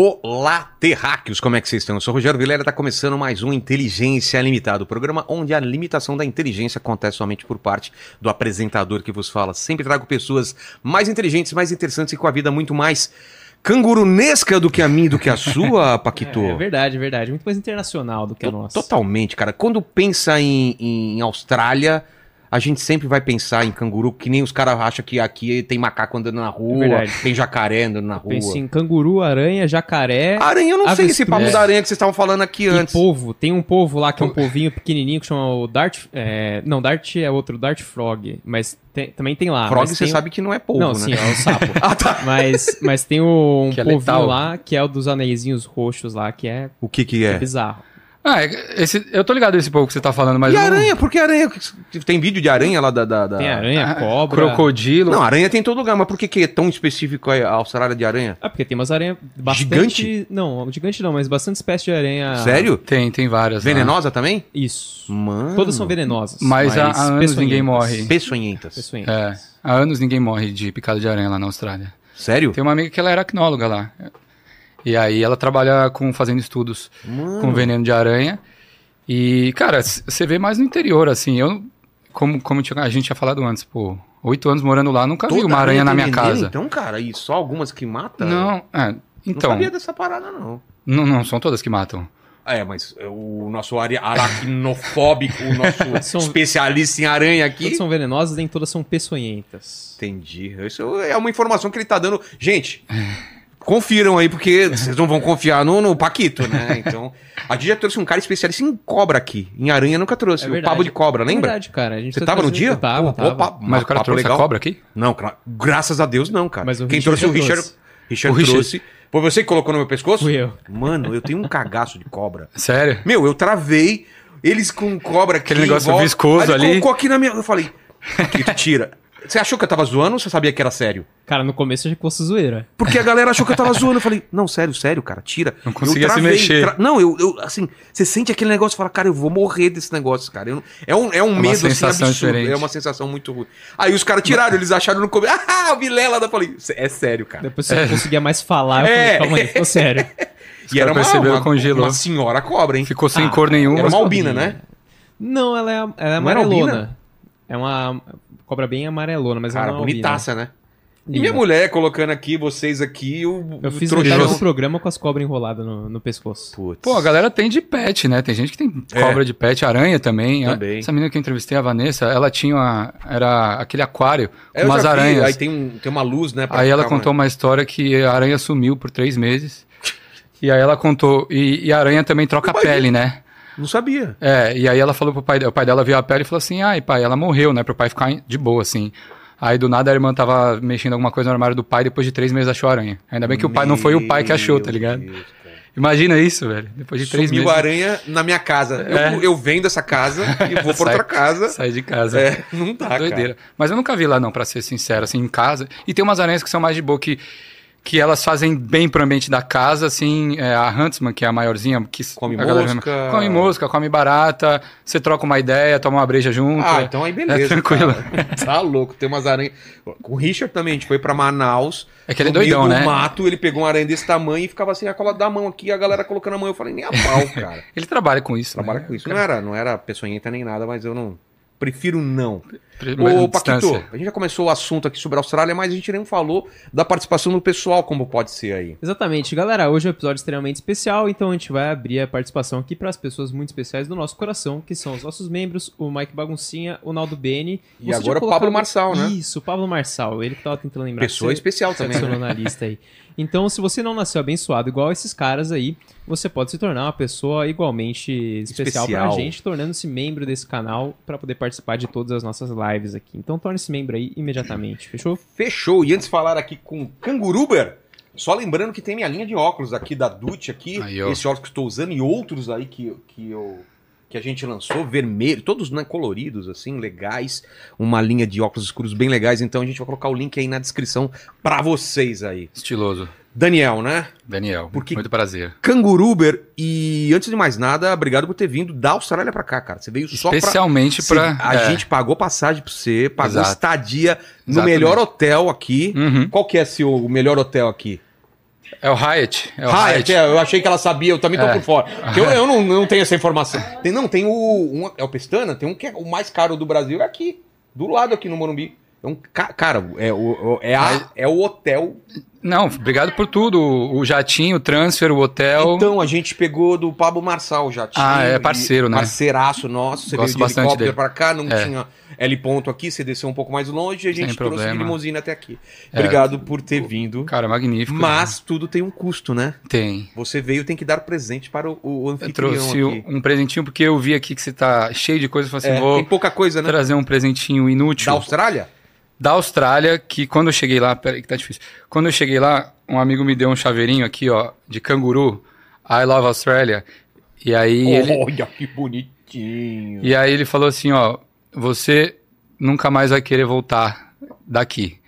Olá, terráqueos, como é que vocês estão? Eu sou o Rogério Vilela, está começando mais um Inteligência Limitada, o programa onde a limitação da inteligência acontece somente por parte do apresentador que vos fala. Sempre trago pessoas mais inteligentes, mais interessantes e com a vida muito mais cangurunesca do que a minha do que a sua, Paquito. É, é verdade, é verdade. Muito mais internacional do que a nossa. Totalmente, cara. Quando pensa em, em Austrália, a gente sempre vai pensar em canguru, que nem os caras acham que aqui tem macaco andando na rua, É tem jacaré andando na rua. Pensa em canguru, aranha, jacaré Aranha, eu não sei esse papo avestruz. da aranha que vocês estavam falando aqui e antes. polvo. Tem um polvo lá que é um polvinho pequenininho que chama o Dart... é, Não, Dart é outro, Dart Frog. Mas tem- também tem lá. Frog, você tem- sabe que não é polvo, Não, né? sim, é o sapo. Ah, tá. Mas, mas tem um Que é polvinho letal. lá que é o dos anéisinhos roxos lá, que é O que que é? bizarro. Ah, esse, eu tô ligado nesse pouco que você tá falando, mas. E não- aranha? Por que aranha? Tem vídeo de aranha lá da... da, da- Tem aranha, Ah, cobra... Crocodilo. Não, aranha tem em todo lugar, mas por que, que é tão específico a Austrália de aranha? Ah, porque tem umas aranhas bastante... Gigante? Não, gigante não, mas bastante espécie de aranha... Sério? Tem, tem várias. lá. Venenosa também? Isso. Mano. Todas são venenosas. Mas há- há anos ninguém morre. Peçonhentas. Peçonhentas. É. Há anos ninguém morre de picada de aranha lá na Austrália. Sério? Tem uma amiga que ela era aracnóloga lá. E aí ela trabalha com fazendo estudos Mano. com veneno de aranha. E, cara, você vê mais no interior, assim. Eu, como, como a gente tinha falado antes, pô, oito anos morando lá, nunca vi Toda uma aranha na minha veneno, casa. Então, cara, e só algumas que matam? Não, é, Não então. sabia dessa parada, não. Não, não são todas que matam. É, mas o nosso aracnofóbico, o nosso São- especialista em aranha aqui. Todas são venenosas, nem todas são peçonhentas. Entendi. Isso é uma informação que ele tá dando. Gente, confiram aí, porque vocês não vão confiar no, no Paquito, né? Então, a gente já trouxe um cara especialista em cobra aqui. Em aranha nunca trouxe. É o. Pabo de cobra, É lembra? verdade, cara. A gente Você tá tava no dia? Eu tava, Pô, tava. opa, Mas o cara trouxe a cobra aqui? Não, graças a Deus não, cara. Mas o Quem Richard trouxe o Richard, trouxe. Richard O Richard. trouxe. Foi você que colocou no meu pescoço? Fui eu. Mano, eu tenho um cagaço de cobra. Sério? Meu, eu travei, eles com cobra aqui. Aquele negócio volta. viscoso ali. colocou aqui na minha. Eu falei, Paquito, tira. Você achou que eu tava zoando ou você sabia que era sério? Cara, no começo eu achei que fosse zoeira. Porque a galera achou que eu tava zoando. Eu falei, não, sério, sério, cara, tira. Não conseguia Eu se mexer. tra- Não, eu, eu, assim, você sente aquele negócio e fala, cara, eu vou morrer desse negócio, cara. Eu não- é um, é um uma medo, assim, sensação absurdo. diferente. É uma sensação muito ruim. Aí os caras tiraram, eles acharam no começo, ah, o Vilela. Eu falei, é sério, cara. Depois você não conseguia mais falar, eu É. falei, calma aí, ficou sério. E era uma, uma, congelou. uma senhora cobra, hein? Ficou sem Ah, cor nenhuma. Era uma albina, né? Não, ela é, ela é Não era amarelona. É uma cobra bem amarelona, mas Cara, é albina. bonitaça, né? E Linda. minha mulher colocando aqui, vocês aqui, o, Eu o fiz trouxão. do programa com as cobras enroladas no, no pescoço. Putz. Pô, a galera tem de pet, né? Tem gente que tem É. cobra de pet, aranha também. Também. Essa menina que eu entrevistei, a Vanessa, ela tinha uma, era aquele aquário É, com umas já vi, aranhas. Aí tem, um, tem uma luz, né? Aí ela contou uma história que a aranha sumiu por três meses. E aí ela contou. E, e a aranha também troca a Imagina. pele, né? Não sabia. É, e aí ela falou pro pai dela. O pai dela viu a pele e falou assim: ai, pai, ela morreu, né? Pro pai ficar de boa, assim. Aí do nada a irmã tava mexendo alguma coisa no armário do pai, depois de três meses achou a aranha. Ainda bem que o pai não foi o pai que achou, tá ligado? Meu Deus, cara. Imagina isso, velho. Depois de três Sumiu meses. aranha na minha casa. É. Eu, eu vendo essa casa e vou pra outra casa. Sai de casa. É, não dá, Doideira. Mas eu nunca vi lá, não, pra ser sincero, assim, em casa. E tem umas aranhas que são mais de boa, que, que elas fazem bem pro ambiente da casa, assim, é, a Huntsman, que é a maiorzinha, que Come a mosca. come mosca, come barata, você troca uma ideia, toma uma breja junto. Ah, então aí beleza. É tranquilo. Tá louco, tem umas aranhas. Com o Richard também, a gente foi pra Manaus. É que ele é doidão, do né? mato, ele pegou uma aranha desse tamanho e ficava assim, a cola da mão aqui, a galera colocando a mão. Eu falei, nem a pau, cara. Ele trabalha com isso. Trabalha né? com isso. Não era, não era peçonhenta nem nada, mas eu não. Prefiro não. Ô, Paquito, a gente já começou o assunto aqui sobre a Austrália, mas a gente nem falou da participação do pessoal, como pode ser aí. Exatamente, galera. Hoje é um episódio extremamente especial, então a gente vai abrir a participação aqui para as pessoas muito especiais do nosso coração, que são os nossos membros, o Mike Baguncinha, o Naldo Beni. E Você agora o Pablo Marçal, né? Isso, o Pablo Marçal. Ele que tava tentando lembrar. Pessoa especial também. né? na lista aí. Então, se você não nasceu abençoado igual esses caras aí, você pode se tornar uma pessoa igualmente especial, Especial. pra gente, tornando-se membro desse canal para poder participar de todas as nossas lives aqui. Então, torne-se membro aí imediatamente, fechou? Fechou. E antes de falar aqui com o Canguruber, só lembrando que tem minha linha de óculos aqui da Dutch aqui, Aí, esse óculos que eu estou usando e outros aí que, que eu que a gente lançou, vermelho, todos né, coloridos assim, legais, uma linha de óculos escuros bem legais, então a gente vai colocar o link aí na descrição pra vocês aí. Estiloso. Daniel, né? Daniel, Porque- muito prazer. Canguruber e antes de mais nada, obrigado por ter vindo da Austrália pra cá, cara. Você veio só pra Especialmente Sim, pra... a é. gente pagou passagem pra você, pagou Exato. estadia no Exatamente. melhor hotel aqui. Uhum. Qual que é seu melhor hotel aqui? É o Hyatt. É o Hyatt, Hyatt. é, eu achei que ela sabia, eu também tô É. por fora. Eu, eu não, não tenho essa informação. Tem, não, tem o. um- é o Pestana, tem um que é o mais caro do Brasil, é aqui. Do lado aqui no Morumbi. É um, ca- cara, é o, o- é, a, é o hotel. Não, obrigado por tudo. O jatinho, o transfer, o hotel. Então, a gente pegou do Pablo Marçal já. tinha, Ah, é parceiro, né? Parceiraço nosso. Você Gosto veio de bastante helicóptero dele. pra cá, não É. tinha L ponto aqui, você desceu um pouco mais longe e a gente Sem trouxe de problema. limusine até aqui. É. Obrigado por ter vindo. Cara, magnífico. Mas tudo tem um custo, né? Tem. Você veio, tem que dar presente para o, o Eu anfitrião trouxe aqui. um presentinho porque eu vi aqui que você tá cheio de coisa. Eu falei assim, É, vou tem pouca coisa, né? trazer um presentinho inútil. Da Austrália? Da Austrália, que quando eu cheguei lá, peraí que tá difícil. Quando eu cheguei lá, um amigo me deu um chaveirinho aqui, ó, de canguru, I love Australia. E aí ele, Olha que bonitinho. e aí ele falou assim, ó, você nunca mais vai querer voltar daqui.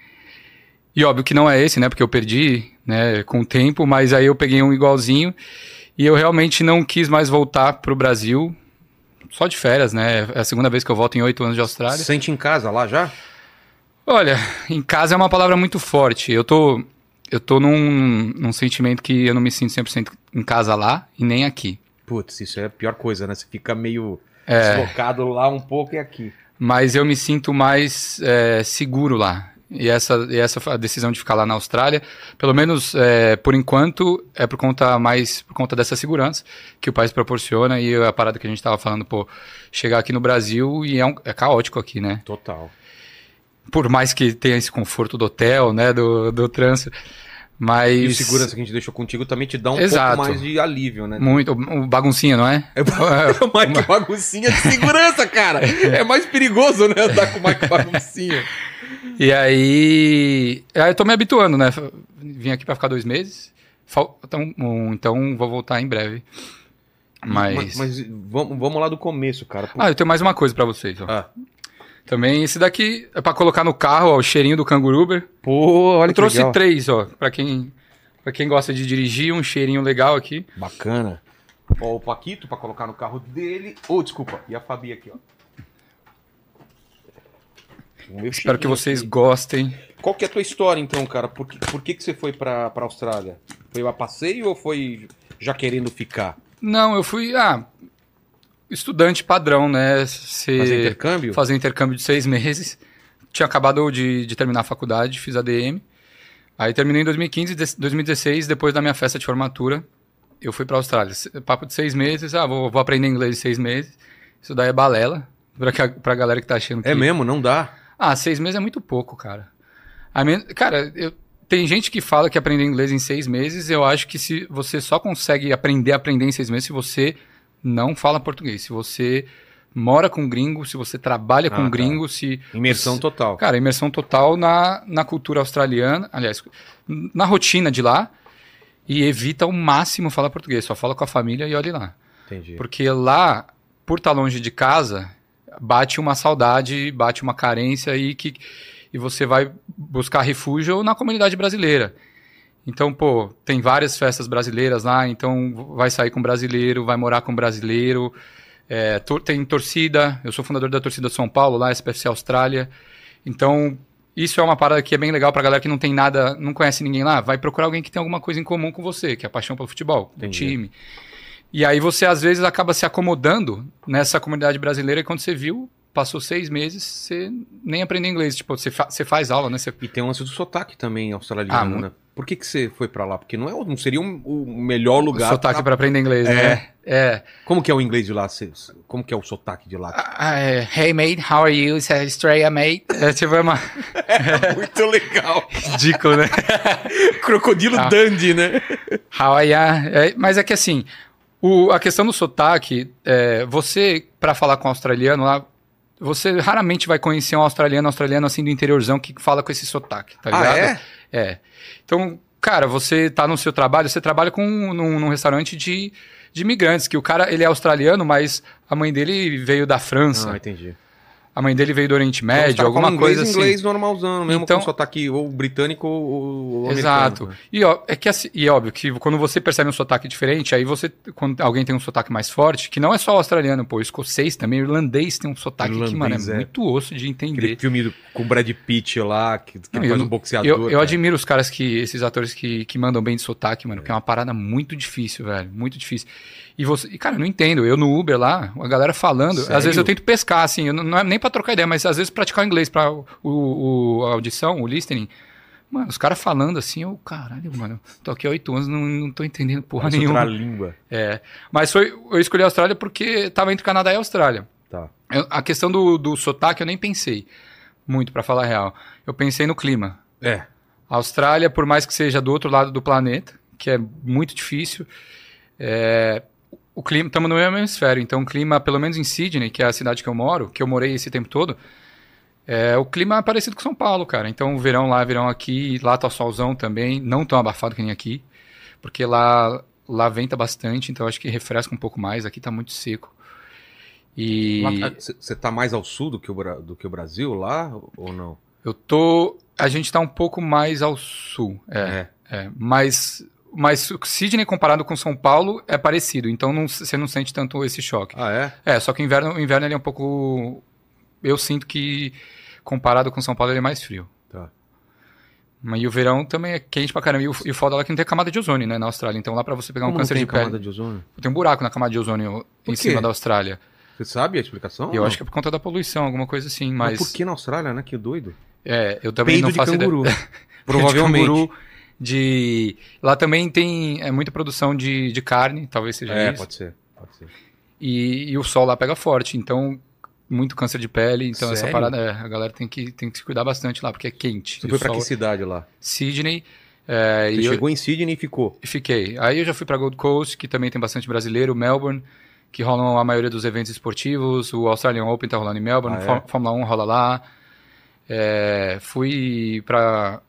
E óbvio que não é esse, né, porque eu perdi, né, com o tempo, mas aí eu peguei um igualzinho e eu realmente não quis mais voltar pro Brasil, só de férias, né, é a segunda vez que eu volto em oito anos de Austrália. Sente em casa lá já? Olha, em casa é uma palavra muito forte. Eu tô, eu tô num, num sentimento que eu não me sinto 100% em casa lá e nem aqui. Putz, isso é a pior coisa, né? Você fica meio É. deslocado lá um pouco e aqui. Mas eu me sinto mais é, seguro lá. E essa, e essa a decisão de ficar lá na Austrália, pelo menos é, por enquanto, é por conta mais por conta dessa segurança que o país proporciona e a parada que a gente tava falando, pô, chegar aqui no Brasil e é, um- é caótico aqui, né? Total. Por mais que tenha esse conforto do hotel, né, do, do transfer, mas E o segurança que a gente deixou contigo também te dá um Exato. pouco mais de alívio, né? Muito. O baguncinha, não é? É o Mike Baguncinha de segurança, cara. É mais perigoso, né? Andar com o Mike Baguncinha. E aí. Aí eu tô me habituando, né? Vim aqui pra ficar dois meses. Então, um, então vou voltar em breve. Mas. Mas, mas vamos, vamos lá do começo, cara. Por- Ah, eu tenho mais uma coisa pra vocês. Ó. Ah. Também esse daqui é pra colocar no carro, ó, o cheirinho do Canguruber. Pô, olha Eu trouxe três, ó, pra quem, pra quem gosta de dirigir, um cheirinho legal aqui. Bacana. Ó, o Paquito pra colocar no carro dele. Oh, desculpa. E a Fabi aqui, ó. Espero que vocês aqui. gostem. Qual que é a tua história, então, cara? Por que, por que, que você foi pra, pra Austrália? Foi a passeio ou foi já querendo ficar? Não, eu fui, ah, estudante padrão, né? Fazer intercâmbio? fazer intercâmbio de seis meses. Tinha acabado de, de terminar a faculdade, fiz ADM. Aí terminei em 2015, de- 2016, depois da minha festa de formatura, eu fui pra Austrália. Se- Papo de seis meses, ah, vou, vou aprender inglês em seis meses. Isso daí é balela, que- pra galera que tá achando que... É mesmo, não dá. Ah, seis meses é muito pouco, cara. A men- Cara, eu- tem gente que fala que aprender inglês em seis meses, eu acho que se você só consegue aprender a aprender em seis meses se você não fala português, se você mora com gringo, se você trabalha Ah, com tá. gringo, se... Imersão se- total. Cara, imersão total na, na cultura australiana, aliás, na rotina de lá, e evita ao máximo falar português, só fala com a família e olhe lá. Entendi. Porque lá, por estar longe de casa, bate uma saudade, bate uma carência e que e você vai buscar refúgio na comunidade brasileira. Então, pô, tem várias festas brasileiras lá, então vai sair com brasileiro, vai morar com brasileiro. É, tor- tem torcida, eu sou fundador da torcida São Paulo, lá, SPFC Austrália. Então, isso é uma parada que é bem legal pra galera que não tem nada, não conhece ninguém lá. Vai procurar alguém que tem alguma coisa em comum com você, que é a paixão pelo futebol, do time. E aí você, às vezes, acaba se acomodando nessa comunidade brasileira e quando você viu, passou seis meses, você nem aprendeu inglês. Tipo, você, fa- você faz aula, né? Você... E tem um lance do sotaque também Ah, australiano, mu- né? Por que, que você foi pra lá? Porque não, é, não seria um- o melhor lugar. sotaque pra- pra aprender inglês, né? É. Como que é o inglês de lá? Como que é o sotaque de lá? Ah, é, hey mate, how are you? It's Australia, mate. É tipo, é uma... Muito legal. ridículo, né? Crocodilo Ah. Dandy, né? How are ya? É, mas é que assim, o- a questão do sotaque, é, você, pra falar com um australiano lá, você raramente vai conhecer um australiano, australiano assim do interiorzão que fala com esse sotaque, tá Ah, ligado? é? É. Então, cara, você tá no seu trabalho, você trabalha com num, num restaurante de, de imigrantes, que o cara, ele é australiano, mas a mãe dele veio da França. Ah, entendi. A mãe dele veio do Oriente Então, Médio, caras alguma falam coisa inglês, assim. inglês normalzão, mesmo Então- com sotaque ou britânico ou, ou Exato. né? E, ó, é que assim, e é óbvio que quando você percebe um sotaque diferente, aí você, quando alguém tem um sotaque mais forte, que não é só o australiano, pô, o escocês também, o irlandês tem um sotaque que, mano, é, Irlandês, é. muito osso de entender. Aquele filme do- com o Brad Pitt lá, que, que Não, faz eu- um boxeador. Eu, eu cara. admiro os caras que, esses atores que, que mandam bem de sotaque, mano, que é uma parada muito difícil, velho, muito difícil. E você, e, cara, eu não entendo, eu no Uber lá, a galera falando, Sério? às vezes eu tento pescar, assim, eu não, não é nem pra trocar ideia, mas às vezes praticar o inglês pra o, o- a audição, o listening, mano, os caras falando assim, eu, caralho, mano, tô aqui há oito anos, não, não tô entendendo porra Parece nenhuma. outra língua. É, mas foi, eu escolhi a Austrália porque tava entre Canadá e Austrália. Tá. Eu- a questão do, do sotaque eu nem pensei muito, pra falar a real. Eu pensei no clima. É. A Austrália, por mais que seja do outro lado do planeta, que é muito difícil, é, o clima, estamos no mesmo hemisfério, então o clima, pelo menos em Sydney, que é a cidade que eu moro, que eu morei esse tempo todo, é, o clima é parecido com São Paulo, cara. Então o verão lá, verão aqui, lá tá solzão também, não tão abafado que nem aqui, porque lá, lá venta bastante, então acho que refresca um pouco mais, aqui tá muito seco. E Você tá mais ao sul do que, o, do que o Brasil lá ou não? eu tô. A gente tá um pouco mais ao sul, é. É, mas, mas o Sydney comparado com São Paulo é parecido, então não- você não sente tanto esse choque. Ah, é? É, só que o inverno, o inverno ele é um pouco. Eu sinto que comparado com São Paulo ele é mais frio. Tá. Mas e o verão também é quente pra caramba. E o, e o foda lá é que não tem camada de ozônio, né, na Austrália. Então lá pra você pegar um Como câncer tem de pele. camada de ozônio? Tem um buraco na camada de ozônio em cima da Austrália. Você sabe a explicação? Eu acho que é por conta da poluição, alguma coisa assim. Mas Mas. por que na Austrália, né? Que doido. É, eu também Peido não de faço ideia. canguru. de Provavelmente. canguru, de lá também tem é, muita produção de, de carne, talvez seja É, isso. pode ser. Pode ser. E, e o sol lá pega forte, então muito câncer de pele, então essa Sério? parada é, a galera tem que, tem que se cuidar bastante lá, porque é quente. Você foi pra sol- que cidade lá? Sydney, é, Você e eu chegou em Sydney e ficou. fiquei. Aí eu já fui pra Gold Coast, que também tem bastante brasileiro, Melbourne, que rolam a maioria dos eventos esportivos, o Australian Open tá rolando em Melbourne, Ah, é? Fó- Fórmula 1 rola lá. É, fui pra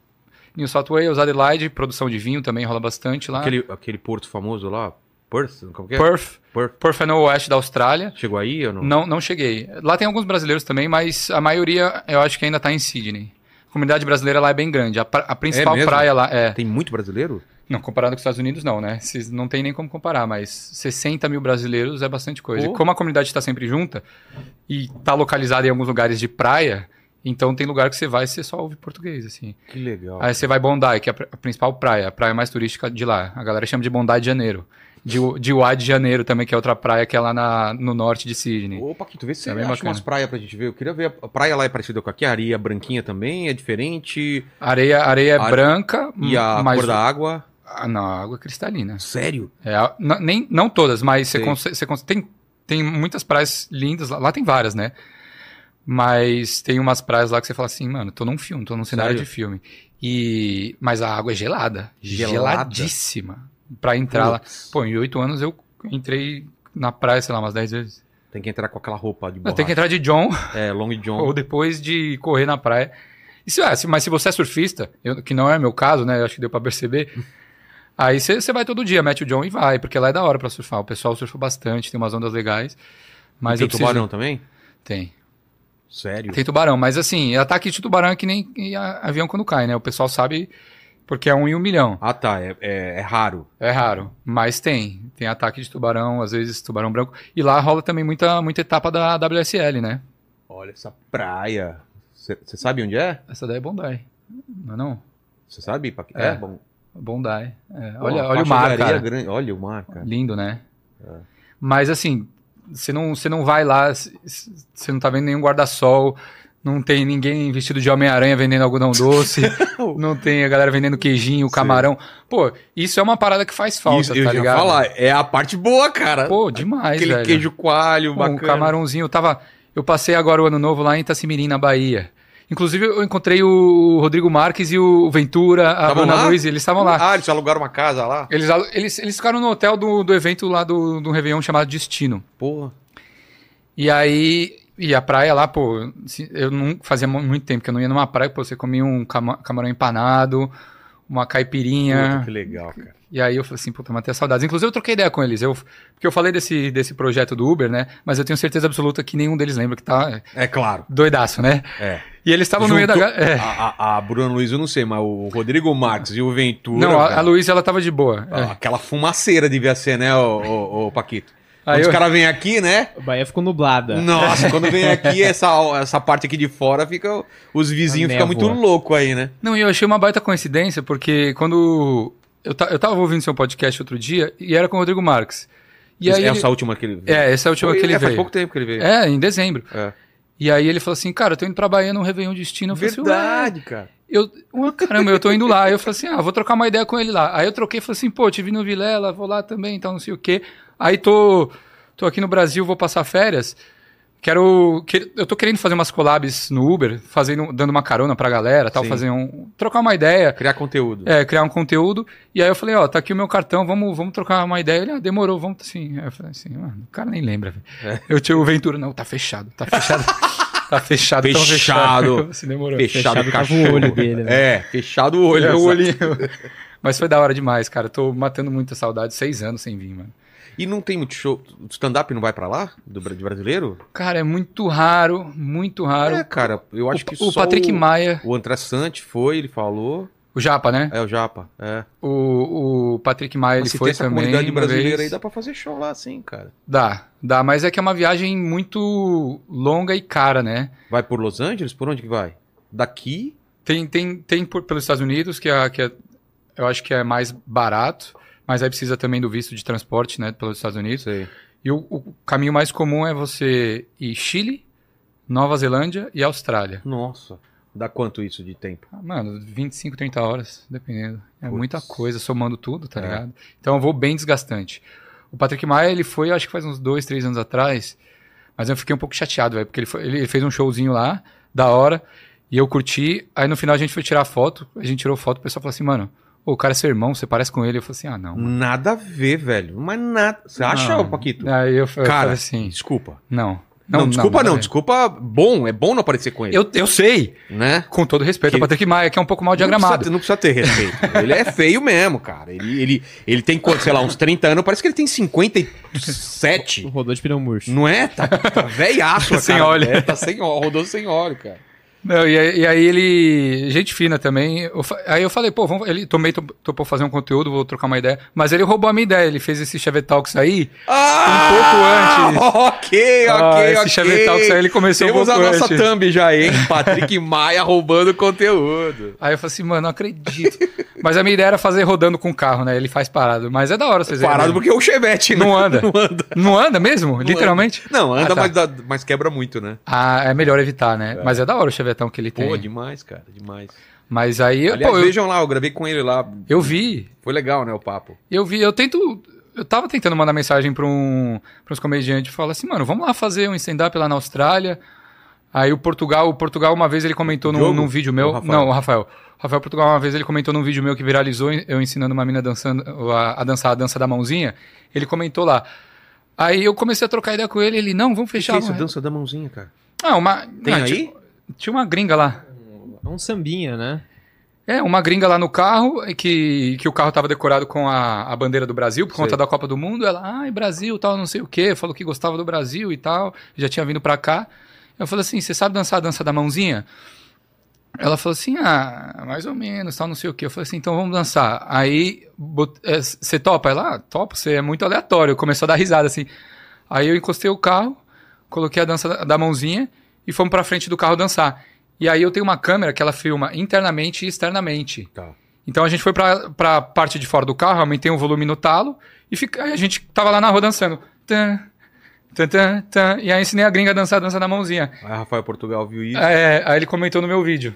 New South Wales, Adelaide, produção de vinho também rola bastante lá. Aquele, aquele porto famoso lá, Perth, é? Perth, Perth. Perth é no oeste da Austrália. Chegou aí ou não? Não, não cheguei. Lá tem alguns brasileiros também, mas a maioria eu acho que ainda tá em Sydney. A comunidade brasileira lá é bem grande. A, a principal mesmo? praia lá é. Tem muito brasileiro? Não, comparado com os Estados Unidos, não, né? Não tem nem como comparar, mas 60 mil brasileiros é bastante coisa. Pô. E como a comunidade está sempre junta e está localizada em alguns lugares de praia, então tem lugar que você vai e você só ouve português, assim. Que legal. Aí você vai Bondi, que é a pr- a principal praia, a praia mais turística de lá. A galera chama de Bondi de Janeiro. De, de Uá de Janeiro também, que é outra praia que é lá na- no norte de Sydney. Ô, Paquito, vê se você É bem acha bacana. umas praias pra gente ver. Eu queria ver. A praia lá é parecida com aqui, a areia branquinha também, é diferente. Areia, areia é branca, E a mas cor da água. Ah, não, a água é cristalina. Sério? É, a- n- nem, não todas, mas você consegue, você consegue- tem, tem muitas praias lindas lá. Lá tem várias, né? Mas tem umas praias lá que você fala assim, mano, tô num filme, tô num cenário Sério? de filme. E, mas a água é gelada. Gelada? Geladíssima. Pra entrar lá. Putz, Pô, em oito anos eu entrei na praia, sei lá, umas dez vezes. Tem que entrar com aquela roupa de borracha. tem que entrar de John É, Long John. ou depois de correr na praia. Isso é, se- mas se você é surfista, eu- que não é meu caso, né? Eu acho que deu pra perceber. Aí você você vai todo dia, mete o John e vai, porque lá é da hora pra surfar. O pessoal surfa bastante, tem umas ondas legais. Mas tem eu preciso- tubarão também? Tem. Sério? Tem tubarão, mas assim, ataque de tubarão é que nem avião quando cai, né? O pessoal sabe porque é um em um milhão. Ah, tá. É, é, é raro. É raro, mas tem. Tem ataque de tubarão, às vezes tubarão branco. E lá rola também muita, muita etapa da WSL, né? Olha essa praia. Você sabe onde é? Essa daí é Bondi. Não é não? Você sabe? Paquito? É. bom. Bondi. É, olha olha o mar, cara. grande. Olha o mar, cara. Lindo, né? É. Mas assim, você não, você não vai lá, você não tá vendo nenhum guarda-sol, não tem ninguém vestido de Homem-Aranha vendendo algodão doce, não tem a galera vendendo queijinho, Sim. camarão. Pô, isso é uma parada que faz falta, Isso, eu tá ia ligado? falar. É a parte boa, cara. Pô, demais, Aquele velho. queijo coalho, Pô, um bacana. camarãozinho. Eu tava. Eu passei agora o ano novo lá em Itacimirim, na Bahia. Inclusive, eu encontrei o Rodrigo Marques e o Ventura, a Tavam lá? Luiz, eles estavam lá. Ah, eles alugaram uma casa lá? Eles, eles, eles ficaram no hotel do, do evento lá do, do Réveillon chamado Destino. Porra. E aí, e a praia lá, pô, eu não fazia mu- muito tempo que eu não ia numa praia, pô, você comia um cama- camarão empanado, uma caipirinha. Puta, que legal, cara. E aí eu falei assim, puta, matei saudades. Inclusive eu troquei ideia com eles. Eu, porque eu falei desse, desse projeto do Uber, né? Mas eu tenho certeza absoluta que nenhum deles lembra que tá É claro. doidaço, né? É. E eles estavam no meio da. É. A, a, a Bruna Luiz eu não sei, mas o Rodrigo Marques e o Ventura. Não, a, a Luísa ela tava de boa. ó, É. Aquela fumaceira devia ser, né, ô, ô, ô, Paquito? Quando Aí os eu- caras vêm aqui, né? A Bahia ficou nublada. Nossa, quando vem aqui, essa, essa parte aqui de fora, fica. Os vizinhos ficam muito loucos aí, né? Não, e eu achei uma baita coincidência, porque quando. Eu, ta- eu tava ouvindo seu podcast outro dia e era com o Rodrigo Marques. E aí. essa ele- última que ele veio. É, essa é a última Foi- que ele é, Faz veio. pouco tempo que ele veio. É, em dezembro. É. E aí ele falou assim, cara, eu tô indo pra Bahia no Réveillon Destino. Eu assim, "Ué, Verdade, cara. Eu, ué, caramba, eu tô indo lá. Aí eu falei assim, ah, vou trocar uma ideia com ele lá. Aí eu troquei e falei assim, pô, te vi no Vilela, vou lá também, então não sei o quê. Aí tô, tô aqui no Brasil, vou passar férias. Quero. que- eu tô querendo fazer umas collabs no Uber, fazendo, dando uma carona pra galera, tal, Sim. fazer um. trocar uma ideia. Criar conteúdo. É, criar um conteúdo. E aí eu falei, ó, tá aqui o meu cartão, vamos, vamos trocar uma ideia. Ele, ah, demorou, vamos assim. Aí eu falei assim, mano, o cara nem lembra, velho. É. Eu tinha o Ventura, não, tá fechado, tá fechado. tá fechado, tão Fechado. assim, demorou. Fechado, Fechado cachorro. o olho dele, né? É, fechado o olho. É, o olhinho. Mas foi da hora demais, cara. Tô matando muita saudade, seis anos sem vir, mano. E não tem muito show. O stand-up não vai pra lá? Do, de brasileiro? Cara, é muito raro, muito raro. É, cara, eu acho o, que o só Patrick o, Maia, o André Sante foi, ele falou. O Japa, né? É, o Japa. É. O, o Patrick Maia, ele foi essa também. comunidade brasileira vez. aí, dá pra fazer show lá sim, cara. Dá, dá, mas é que é uma viagem muito longa e cara, né? Vai por Los Angeles? Por onde que vai? Daqui? Tem, tem, tem por, pelos Estados Unidos, que, é, que é, eu acho que é mais barato, mas aí precisa também do visto de transporte, né, pelos Estados Unidos. Sei. E o, o caminho mais comum é você ir Chile, Nova Zelândia e Austrália. Nossa. Dá quanto isso de tempo? Ah, Mano, 25, 30 horas, dependendo. É muita coisa, somando tudo, tá É. ligado? Então eu vou bem desgastante. O Patrick Maia, ele foi, acho que faz uns dois, três anos atrás, mas eu fiquei um pouco chateado, velho, porque ele, foi- ele fez um showzinho lá, da hora, e eu curti. Aí no final a gente foi tirar foto, a gente tirou foto, o pessoal falou assim, mano, o cara é seu irmão, você parece com ele. Eu falei assim, ah, não. mano. Nada a ver, velho. Mas nada. Você acha, Não. Paquito? Aí eu, eu Cara, falei assim, desculpa. não. Não, desculpa nada não, a ver. desculpa bom, é bom não aparecer com ele. Eu, eu sei, Né? com todo respeito, Que- ao Patrick Maia, que é um pouco mal Não diagramado. precisa, não precisa ter respeito. ele é feio mesmo, cara. Ele, ele, ele tem, sei lá, uns 30 anos, parece que ele tem 57. Rodou de pneu murcho. Não é? Tá, tá velhaço, Sem cara. óleo. É, tá sem óleo, rodou sem óleo, cara. Não, e, aí- e aí ele. Gente fina também. eu aí eu falei, pô, vamos, ele também to- topou fazer um conteúdo, vou trocar uma ideia. Mas ele roubou a minha ideia, ele fez esse Chevy Talks aí. Ah, Um pouco antes. Ok, Ah, ok, esse ok. Chevy Talks aí ele começou Temos um pouco a nossa antes. thumb já, hein? Patrick Maia roubando conteúdo. Aí eu falei assim, mano, não acredito. Mas a minha ideia era fazer rodando com o carro, né? Ele faz parado. Mas é da hora vocês verem, Parado né? porque é o Chevette, né? Não anda. Não anda. Não anda mesmo? Literalmente? Não, anda, Ah, tá. mas, mas quebra muito, né? Ah, é melhor evitar, né? Mas é da hora o chevetão que ele tem. Pô, demais, cara, demais. Mas aí, Aliás, pô, eu, vejam lá, eu gravei com ele lá. eu vi. Foi legal, né, o papo. Eu vi, eu tento. Eu tava tentando mandar mensagem pra, um, uns comediantes e falar assim, mano, vamos lá fazer um stand-up lá na Austrália. Aí o Portugal, o Portugal uma vez ele comentou num, num vídeo meu. O? Não, o Rafael. O Rafael Portugal uma vez ele comentou num vídeo meu que viralizou, eu ensinando uma mina dançando, a, a dançar a dança da mãozinha. Ele comentou lá. Aí eu comecei a trocar ideia com ele, ele, não, vamos fechar. que é isso, dança da mãozinha, cara? Ah, uma. Tem não, aí? Tinha, tinha uma gringa lá. É um sambinha, né? É, uma gringa lá no carro, que, que o carro tava decorado com a, a bandeira do Brasil, por Sei. conta da Copa do Mundo. Ela, ai, Brasil, tal, não sei o quê. Falou que gostava do Brasil e tal. Já tinha vindo pra cá. Eu falei assim, você sabe dançar a dança da mãozinha? Ela falou assim, ah, mais ou menos, tal, não sei o quê. Eu falei assim, então vamos dançar. Aí, é, você topa? Ela, ah, topa, você é muito aleatório. Começou a dar risada, assim. Aí eu encostei o carro, coloquei a dança da- da mãozinha e fomos pra frente do carro dançar. E aí eu tenho uma câmera que ela filma internamente e externamente. Tá. Então a gente foi pra, pra parte de fora do carro, aumentei o volume no talo e fica, a gente tava lá na rua dançando. Tan, tan, tan, tan, e aí ensinei a gringa a dançar a dança da mãozinha. Aí Rafael Portugal viu isso. É, aí ele comentou no meu vídeo.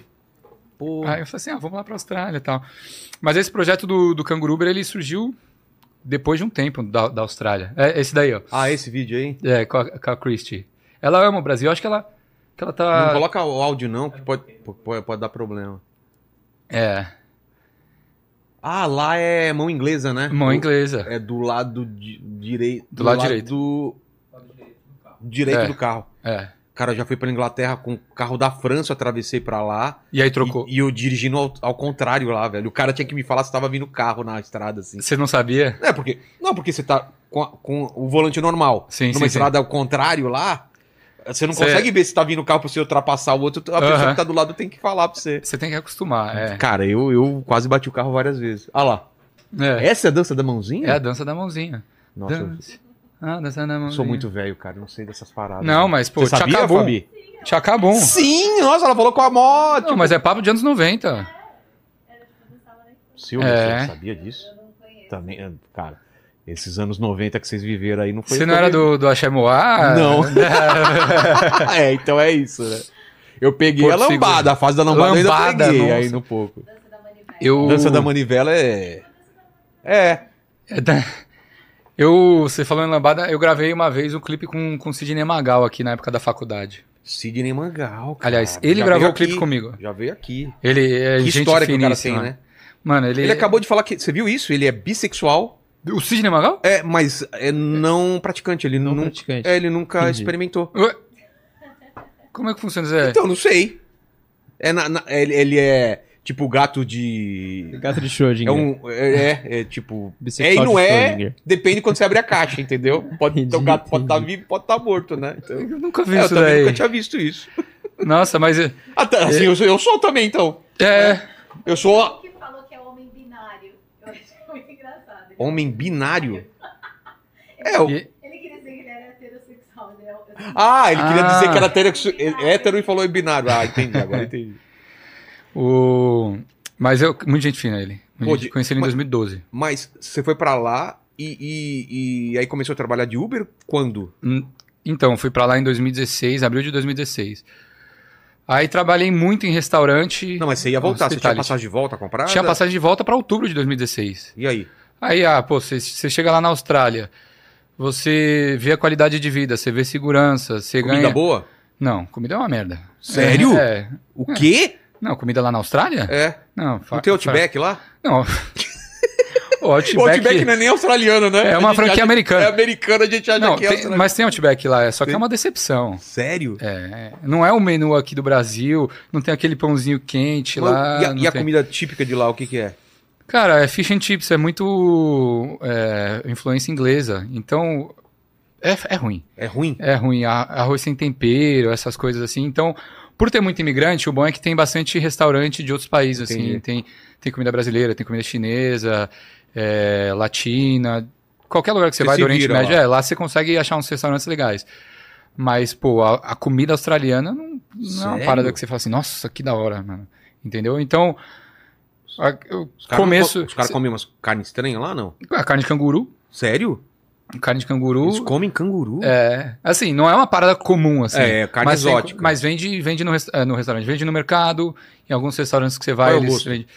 Pô, Aí eu falei assim, ah, vamos lá pra Austrália e tal. Mas esse projeto do, do Canguru Uber, ele surgiu depois de um tempo da, da Austrália. É esse daí, ó. Ah, esse vídeo aí? É, com a, com a Christie. Ela ama o Brasil. Eu acho que ela, que ela tá... Não coloca o áudio não, que pode, pode, pode dar problema. É, Ah, lá é mão inglesa, né? mão inglesa. É do lado di- direito. Do lado direito. Do direito É. do carro. É. Cara, eu já fui pra Inglaterra com o carro da França, eu atravessei pra lá. E aí trocou. E, e eu dirigindo ao, ao contrário lá, velho. O cara tinha que me falar se tava vindo carro na estrada, assim. Você não sabia? É, porque. Não, porque você tá com, com o volante normal. Sim, Numa sim, estrada ao contrário lá, você não Você- consegue ver se tá vindo carro pra você ultrapassar o outro. A pessoa que tá do lado tem que falar pra você. Você tem que acostumar, é. Cara, eu, eu quase bati o carro várias vezes. Ah lá. É, Essa é a dança da mãozinha? é a dança da mãozinha. Nossa, Dança. Ah, dança da mãozinha. sou muito velho, cara. Não sei dessas paradas. Não, mas, pô, Você sabia, Tchacabum. Fabi? Tchacabum. Sim, nossa, ela falou com a moto. Não, mas é papo de anos 90. Silvio, É. você sabia disso? Também, é, cara, esses anos 90 que vocês viveram aí não foi. Você não era do, do Axé Moá? Não. é, então é isso, né? Eu peguei Porto a lambada, Seguro. a fase da lambada, eu Lambada, ainda peguei nossa. aí no pouco. Eu... Dança da manivela é. É. É da- Eu, você falou em lambada, eu gravei uma vez um clipe com, com o Sidney Magal aqui na época da faculdade. Sidney Mangal, cara. Aliás, ele Já gravou o clipe comigo. Já veio aqui. Ele é Que gente história que o cara tem, né? Mano, ele... Ele acabou de falar que. Você viu isso? Ele é bissexual. O Sidney Magal? É, mas é não praticante. Ele Não praticante. É, ele nunca Entendi. experimentou. Ué? Como é que funciona isso? aí? Então, não sei. É na- na- ele, ele é tipo gato de. Gato de Schrödinger. É um. É, é, é, tipo. É Bissexual e não de é. Depende quando você abrir a caixa, entendeu? Pode, Entendi, o gato pode estar entendi. vivo, pode estar morto, né? Então, Eu nunca vi é, eu isso também daí. nunca tinha visto isso. Nossa, mas... é- Até, assim, eu, sou, eu sou também, então. É... Eu sou que falou que é homem binário. Eu achei muito engraçado. Ele- homem binário. É, o- E- Ele queria dizer que ele era heterossexual, né? Eu- Ah, ele queria Ah. dizer que era hétero, hétero e falou em binário. Ah, entendi, agora entendi. O... Mas eu... Muita gente fina ele. Pô, gente- Conheci ele em mas- 2012. Mas você foi pra lá e, e, e aí começou a trabalhar de Uber quando? Hum, Então, fui pra lá em 2016, abril de 2016. Aí trabalhei muito em restaurante. Não, mas você ia voltar, você tinha passagem de volta comprada? Tinha passagem de volta pra outubro de 2016. E aí? Aí, ah, pô, você chega lá na Austrália, você vê a qualidade de vida, você vê segurança, você Comida ganha. boa? Não, comida é uma merda. Sério? É. O quê? Não, comida lá na Austrália? É. Não, fa- Não tem Outback lá? Não. o Outback. O Outback não é nem australiano, né? É uma franquia acha- americana. É americana, a gente acha Não, que é tem- mas tem Outback lá, é só que Tem? é uma decepção. Sério? É, não é o menu aqui do Brasil, não tem aquele pãozinho quente Mas lá. e a, e a comida típica de lá, o que que é? Cara, é fish and chips, é muito é, influência inglesa, então é, é ruim. É ruim? É ruim, arroz sem tempero, essas coisas assim. Então, por ter muito imigrante, o bom é que tem bastante restaurante de outros países, Entendi. assim. Tem, tem comida brasileira, tem comida chinesa, é, latina. Qualquer lugar que você, Você vai do Oriente vira Médio, lá. é, lá você consegue achar uns restaurantes legais. Mas, pô, a, a comida australiana não, não é uma parada que você fala assim, nossa, que da hora, mano. Entendeu? Então, a, o Os caras não começo... co- Os caras comem umas carnes estranhas lá, não? A carne de canguru. Sério? Carne de canguru. Eles comem canguru? É, assim, não é uma parada comum, assim. É, é carne mas exótica. mas vende, vende no, é, no restaurante, vende no mercado, em alguns restaurantes que você vai, Qual é eles vendem.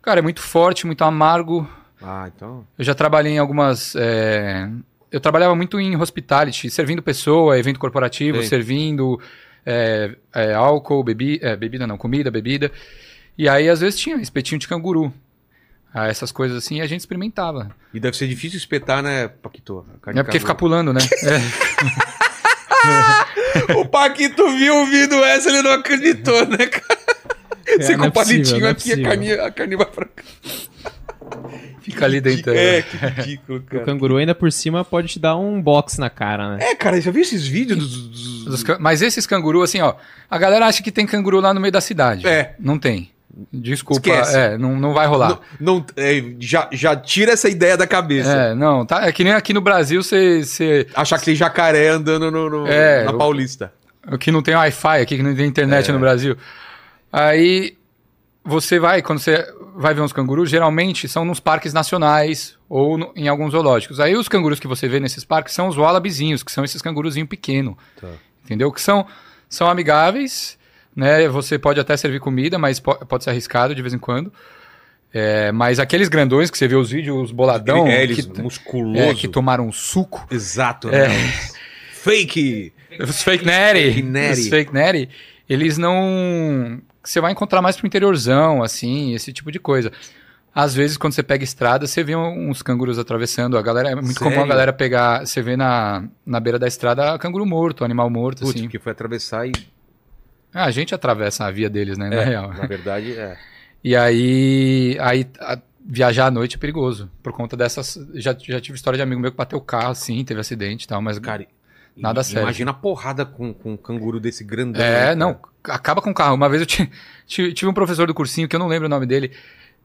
Cara, é muito forte, muito amargo. Ah, então... Eu já trabalhei em algumas. é, Eu trabalhava muito em hospitality, servindo pessoa, evento corporativo, Sei. servindo é, é, álcool, bebi, bebida não, comida, bebida. E aí, às vezes, tinha espetinho de canguru. Ah, essas coisas assim, a gente experimentava. E deve ser difícil espetar, né, Paquito? É porque fica canguru. pulando, né? É. O Paquito viu o vídeo essa, ele não acreditou, né, cara? Você não com é o palitinho é aqui, a carne, a carne vai pra cá. Fica ali dentro. É, que ridículo, O cara. canguru ainda por cima pode te dar um box na cara, né? É, cara, já viu esses vídeos dos... dos- Mas esses canguru, assim, ó. A galera acha que tem canguru lá no meio da cidade. É. Não tem. Desculpa. É, não, não vai rolar. Não, não- é, já, já tira essa ideia da cabeça. É, não. Tá, é que nem aqui no Brasil você. você Achar que tem jacaré andando no, no- É, na o- Paulista. que não tem Wi-Fi aqui, que não tem internet É. no Brasil. Aí você vai, quando você vai ver uns cangurus, geralmente são nos parques nacionais ou no- em alguns zoológicos. Aí os cangurus que você vê nesses parques são os wallabizinhos, que são esses canguruzinhos pequenos. Tá. Entendeu? Que são, são amigáveis, né? Você pode até servir comida, mas po- pode ser arriscado de vez em quando. É, mas aqueles grandões que você vê os vídeos, os boladão, é, eles que, musculoso. é, que tomaram suco. Exato, É. né? Fake. Os fake natty, Fake natty. os fake natty, eles não... Você vai encontrar mais pro interiorzão, assim, esse tipo de coisa. Às vezes, quando você pega estrada, você vê uns cangurus atravessando. A galera, é muito comum a Sério? galera pegar. Você vê na, na beira da estrada canguru morto, animal morto, Putz, assim. que foi atravessar e. Ah, a gente atravessa a via deles, né? Na É, real. na verdade, é. E aí, aí a- viajar à noite é perigoso. Por conta dessas. Já, já tive história de amigo meu que bateu o carro, sim, teve acidente e tal, mas. Cara, Nada i- sério. Imagina a porrada com, com um canguru desse grandão. né, É, cara? não, acaba com o carro. Uma vez eu ti- ti- tive um professor do cursinho, que eu não lembro o nome dele,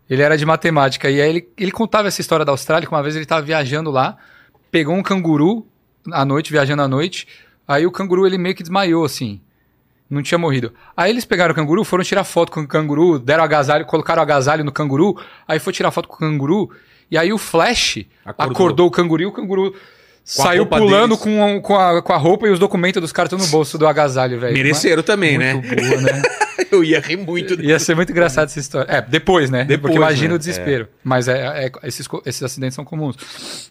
ele era de matemática, e aí ele, ele contava essa história da Austrália, que uma vez ele estava viajando lá, pegou um canguru à noite, viajando à noite, aí o canguru ele meio que desmaiou, assim, não tinha morrido. Aí eles pegaram o canguru, foram tirar foto com o canguru, deram agasalho, colocaram agasalho no canguru, aí foi tirar foto com o canguru, e aí o Flash Acordou. acordou, o canguru e o canguru... Saiu pulando deles. com, a- com, a, com a roupa e os documentos dos caras no bolso do agasalho, velho. Mereceram também, né? Boa, né? Eu ia rir muito. Ia ser muito engraçado essa história. É, depois, né? Depois, Porque imagina né? o desespero. Mas é, é- esses, co- esses acidentes são comuns.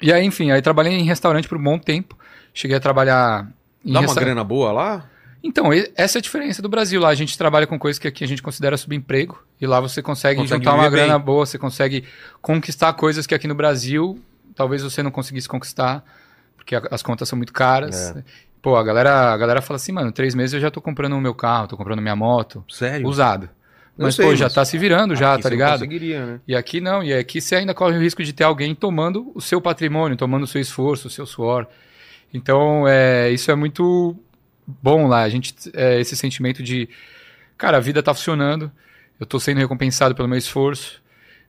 E aí, enfim, aí trabalhei em restaurante por um bom tempo. Cheguei a trabalhar Dá uma grana boa lá? Então, essa é a diferença do Brasil. Lá a gente trabalha com coisas que aqui a gente considera subemprego. E lá você consegue, Consegue juntar uma viver grana bem. boa, você consegue conquistar coisas que aqui no Brasil talvez você não conseguisse conquistar, porque a- as contas são muito caras. É. Pô, a galera, a galera fala assim, mano, três meses eu já tô comprando o meu carro, tô comprando minha moto, Sério? usado. Mas, sei, pô, já mas tá se virando já, tá ligado? conseguiria, né? E aqui não, e aqui você ainda corre o risco de ter alguém tomando o seu patrimônio, tomando o seu esforço, o seu suor. Então, é, isso é muito bom lá. A gente, é, esse sentimento de, cara, a vida tá funcionando, eu tô sendo recompensado pelo meu esforço,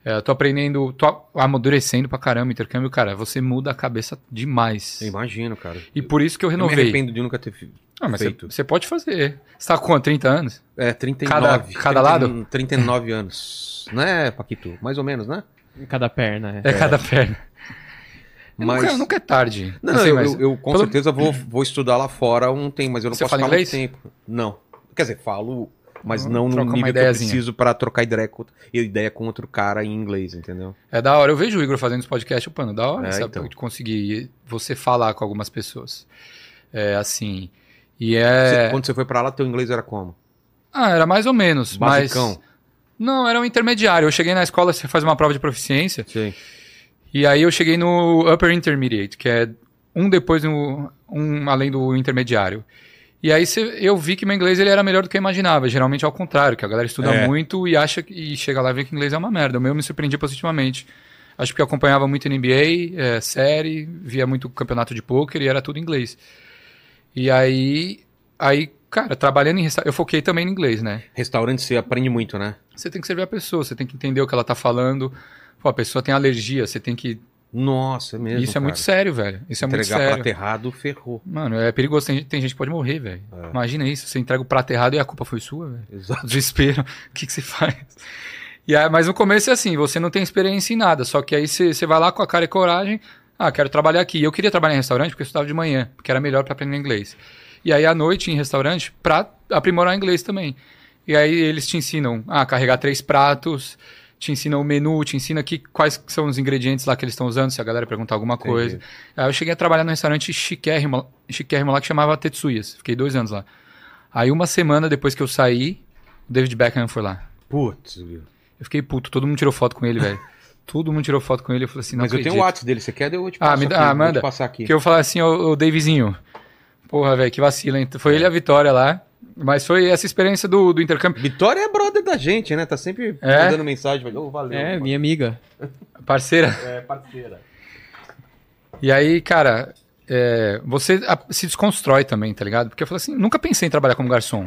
é, eu tô aprendendo, tô amadurecendo pra caramba. Intercâmbio, cara, você muda a cabeça demais. Eu imagino, cara. E por isso que eu Eu me renovei. arrependo de nunca ter fi- Ah, mas você- feito. você pode fazer. Você tá com 30 anos? É, 39. Cada- cada lado? 39 anos. Né, Paquito? Mais ou menos, né? Em cada perna, É, cada perna. Mas- Nunca, nunca é tarde. Não, Assim, eu, mas- eu, eu com pelo- certeza vou, vou estudar lá fora um tempo, mas eu não Você posso fala ficar inglês? muito tempo. Não. Quer dizer, falo, mas não no trocar uma nível que eu preciso pra trocar ideia com, ideia com outro cara em inglês, entendeu? É da hora. Eu vejo o Igor fazendo esse podcast, pano, da hora, É, sabe? então. Conseguir você falar com algumas pessoas. É assim. E é. Você- quando você foi pra lá, teu inglês era como? Ah, era mais ou menos. Basicão. Mas. Não, era um intermediário. Eu cheguei na escola, você faz uma prova de proficiência. Sim. E aí eu cheguei no Upper Intermediate, que é um depois do. um além do intermediário. E aí eu vi que meu inglês ele era melhor do que eu imaginava. Geralmente ao contrário, que a galera estuda É. muito e acha que- e chega lá e vê que inglês é uma merda. O meu me surpreendia positivamente. Acho que eu acompanhava muito NBA, é, série, via muito campeonato de pôquer e era tudo em inglês. E aí, aí, cara, trabalhando em restaurante, eu foquei também no inglês, né? Restaurante você aprende muito, né? Você tem que servir a pessoa, você tem que entender o que ela tá falando. Pô, a pessoa tem alergia, você tem que. Nossa, é mesmo. Isso é cara. muito sério, velho. Isso é muito Entregar sério. prato errado, ferrou. Mano, é perigoso. Tem, tem gente que pode morrer, velho. É. Imagina isso. Você entrega o prato errado e a culpa foi sua, velho. Exato. Desespero. O que, que você faz? E aí, mas no começo é assim, você não tem experiência em nada. Só que aí você, você vai lá com a cara e coragem. Ah, quero trabalhar aqui. Eu queria trabalhar em restaurante porque eu estudava de manhã, porque era melhor para aprender inglês. E aí à noite em restaurante para aprimorar inglês também. E aí eles te ensinam a carregar três pratos, te ensinam o menu, te ensina aqui quais são os ingredientes lá que eles estão usando, se a galera perguntar alguma coisa. Aí eu cheguei a trabalhar num restaurante chiquérrimo, chiquérrimo lá que chamava Tetsuyas. Fiquei dois anos lá. Aí uma semana depois que eu saí, o David Beckham foi lá. Putz, viu? Eu fiquei puto, todo mundo tirou foto com ele, velho. todo mundo tirou foto com ele. Eu falei assim, não Mas eu tenho o acredito. WhatsApp dele, você quer? Eu te Ah, passo me dá- aqui, ah, vou manda. passar aqui. Que eu falei assim, ô, ô Davizinho. Porra, velho, que vacila, hein? Foi ele a vitória lá. Mas foi essa experiência do, do intercâmbio. Vitória é brother da gente, né? Tá sempre É? mandando mensagem. velho. Ô, valeu. É, minha amiga. Parceira. É, parceira. E aí, cara, é, você se desconstrói também, tá ligado? Porque eu falei assim, nunca pensei em trabalhar como garçom.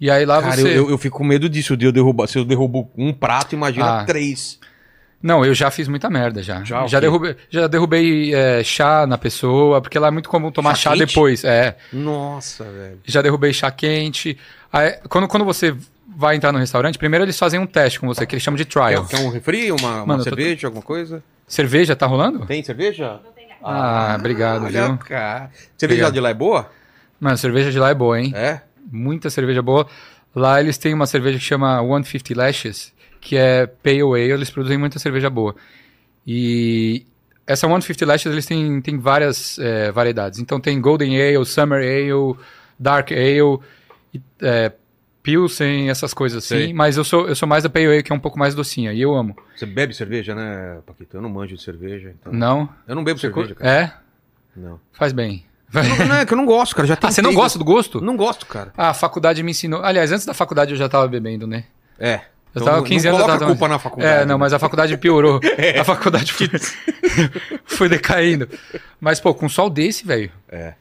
E aí lá Cara, você. eu, eu, eu fico com medo disso, de eu derrubar. Se eu derrubo um prato, imagina Ah. três. Não, eu já fiz muita merda já. Já Já, derrubei, já derrubei é, chá na pessoa, porque lá é muito comum tomar Chá chá, depois. É. Nossa, velho. Já derrubei chá quente. Aí, quando, quando você vai entrar no restaurante, primeiro eles fazem um teste com você, que eles chamam de trial. Quer, um refri, uma, uma Mano, eu tô- cerveja, alguma coisa? Cerveja, tá rolando? Tem cerveja? Ah, obrigado, Olha, viu? cara. Cerveja Obrigado. de lá é boa? Mano, cerveja de lá é boa, hein? É? Muita cerveja boa. Lá eles têm uma cerveja que chama 150 Lashes, que é Pale Ale, eles produzem muita cerveja boa. E essa 150 Lashes, eles têm, têm várias é, variedades. Então tem Golden Ale, Summer Ale, Dark Ale, e, é, Pilsen, essas coisas assim. Sei. Mas eu sou, eu sou mais da Pale Ale, que é um pouco mais docinha. E eu amo. Você bebe cerveja, né, Paquito? Eu não manjo de cerveja, então. Não? Eu não bebo Você cerveja, cara. É? Não. Faz bem. Não, não, é que eu não gosto, cara. Já Ah, você não gosta do gosto? Não gosto, cara. Ah, a faculdade me ensinou. Aliás, antes da faculdade eu já tava bebendo, né? É. Eu tava 15 não anos, eu coloca a culpa na faculdade. É, não, né? mas a faculdade piorou. A faculdade foi, foi decaindo. Mas, pô, com sol desse, velho. É.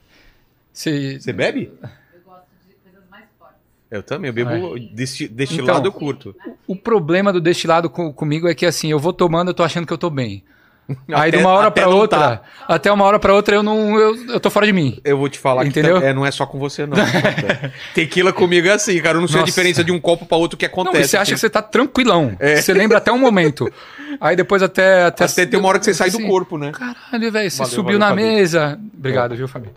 Você. Você bebe? Eu gosto de coisas mais fortes. Eu também. Eu bebo deste, deste Então. eu curto. O problema do destilado co- comigo é que assim, eu vou tomando, eu tô achando que eu tô bem. Aí de uma hora não outra, tá. até uma hora pra outra eu não eu, eu tô fora de mim. Eu vou te falar Entendeu? que é, não é só com você, não. Tequila comigo é assim, cara. Eu não sei a Nossa. diferença de um copo pra outro que Não, acontece. e você acha que assim. você tá tranquilão. É. Você lembra até um momento. Aí depois até até, Até tem uma hora que você sai do assim, corpo, né? Caralho, velho, você Valeu, subiu valeu, na Fabi. mesa. Obrigado, viu, Fabi?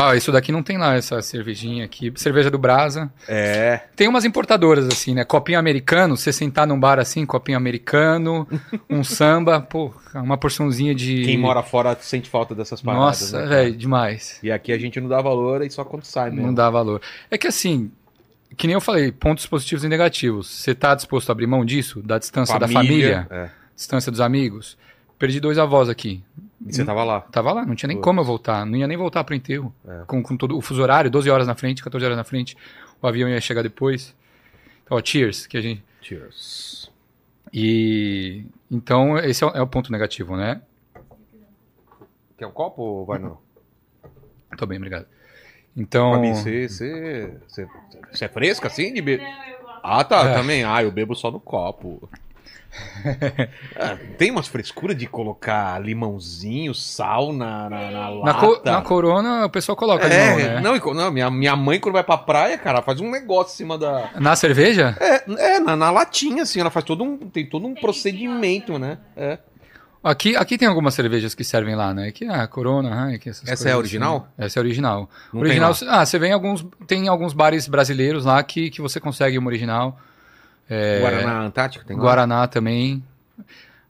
Ah, isso daqui não tem lá, essa cervejinha aqui. Cerveja do Brasa. É. Tem umas importadoras, assim, né? Copinho americano, você sentar num bar assim, copinho americano, um samba, pô, uma porçãozinha de. Quem mora fora sente falta dessas paradas. Nossa, né, velho, demais. E aqui a gente não dá valor e só quando sai mesmo. Não dá valor. É que assim, que nem eu falei, pontos positivos e negativos. Você tá disposto a abrir mão disso? Da distância da família, É. distância dos amigos? Perdi dois avós aqui. E você tava lá. Tava lá, não tinha nem Putz. como eu voltar. Não ia nem voltar pro enterro. É. Com, com todo o fuso horário, 12 horas na frente, 14 horas na frente. O avião ia chegar depois. Então, ó, cheers, que a gente. Cheers. E. Então, esse é o, é o ponto negativo, né? Quer um copo ou vai não? Tô bem, obrigado. Então. Fabi, você, você, você, você é fresca assim de gosto. Ah, tá, É. também. Ah, eu bebo só no copo. Ah, tem umas frescuras de colocar limãozinho, sal na, na, na Na, co- lata. na corona, o pessoal coloca é, limão, né? não, e não minha, minha mãe quando vai pra praia, cara, faz um negócio em cima da... Na cerveja? É, é na, na latinha, assim, ela faz todo um, tem todo um procedimento, né? É. Aqui, aqui tem algumas cervejas que servem lá, né? Que ah, Corona, Heineken, essas Essa é a assim. original? Essa é a original. Não original, tem ah, você vem em alguns, tem alguns bares brasileiros lá que, que você consegue uma original. É, Guaraná Antártica tem lá? Guaraná também.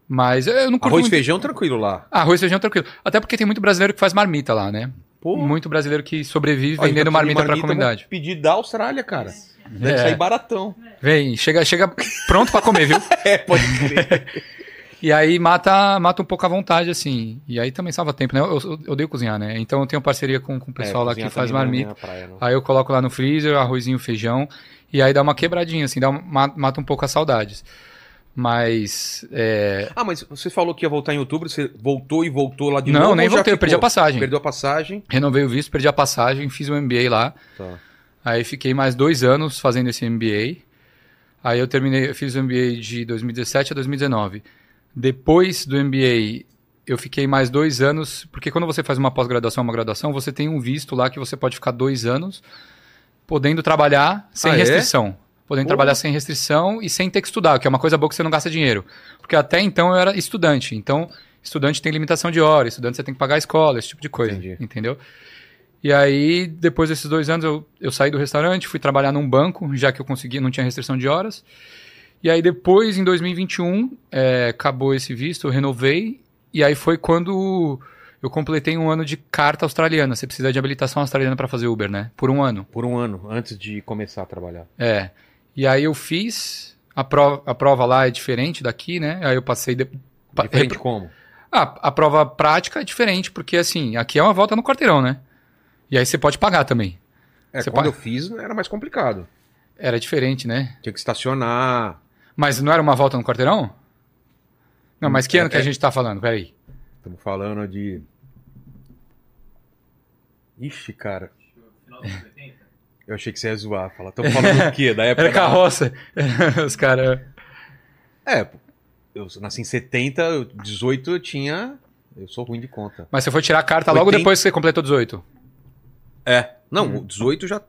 Mas eu não curto Arroz e muito... feijão tranquilo lá. Ah, arroz e feijão tranquilo. Até porque tem muito brasileiro que faz marmita lá, né? Pô, Muito brasileiro que sobrevive ó, vendendo marmita pra eu comunidade. Pedir da Austrália, cara. Deve É. sair baratão. Vem, chega, chega pronto pra comer, viu? É, pode crer. E aí mata, mata um pouco a vontade, assim. E aí também salva tempo, né? Eu, eu, eu odeio cozinhar, né? Então eu tenho parceria com, com o pessoal É, lá que faz não é marmita. praia, não. Aí eu coloco lá no freezer, arrozinho, feijão. E aí dá uma quebradinha, assim, dá uma- ma- mata um pouco as saudades. Mas. é, Ah, mas você falou que ia voltar em outubro, você voltou e voltou lá de Não, novo? nem ou já voltei, eu perdi a passagem. Perdeu a passagem. renovei o visto, perdi a passagem, fiz o MBA lá. Tá. Aí fiquei mais dois anos fazendo esse MBA. Aí eu terminei, eu fiz o MBA de 2017 a 2019. Depois do MBA, eu fiquei mais dois anos, porque quando você faz uma pós-graduação, uma graduação, você tem um visto lá que você pode ficar dois anos podendo trabalhar sem Ah, é? restrição. Podendo Porra. trabalhar sem restrição e sem ter que estudar, que é uma coisa boa que você não gasta dinheiro. Porque até então eu era estudante. Então, estudante tem limitação de hora, estudante você tem que pagar a escola, esse tipo de coisa. Entendi. Entendeu? E aí, depois desses dois anos, eu, eu saí do restaurante, fui trabalhar num banco, já que eu consegui, não tinha restrição de horas. E aí, depois, em 2021, é, acabou esse visto, eu renovei. E aí foi quando eu completei um ano de carta australiana. Você precisa de habilitação australiana para fazer Uber, né? Por um ano. Por um ano, antes de começar a trabalhar. É. E aí eu fiz. A prova, a prova lá é diferente daqui, né? Aí eu passei. De, Diferente repro- como? ah, a prova prática é diferente, porque assim, aqui é uma volta no quarteirão, né? E aí você pode pagar também. É, Você quando pa- eu fiz era mais complicado. Era diferente, né? Tinha que estacionar. Mas não era uma volta no quarteirão? Não, mas que É- ano que a é- gente tá falando? Peraí. Estamos falando de. Ixi, cara. Eu achei que você ia zoar. Falar, estamos falando do quê? Da época Era da- carroça. Os caras. É, eu nasci em 70, eu- 18 eu tinha. Eu sou ruim de conta. Mas você foi tirar a carta logo 80. depois que você completou 18. É. Não, o 18 já.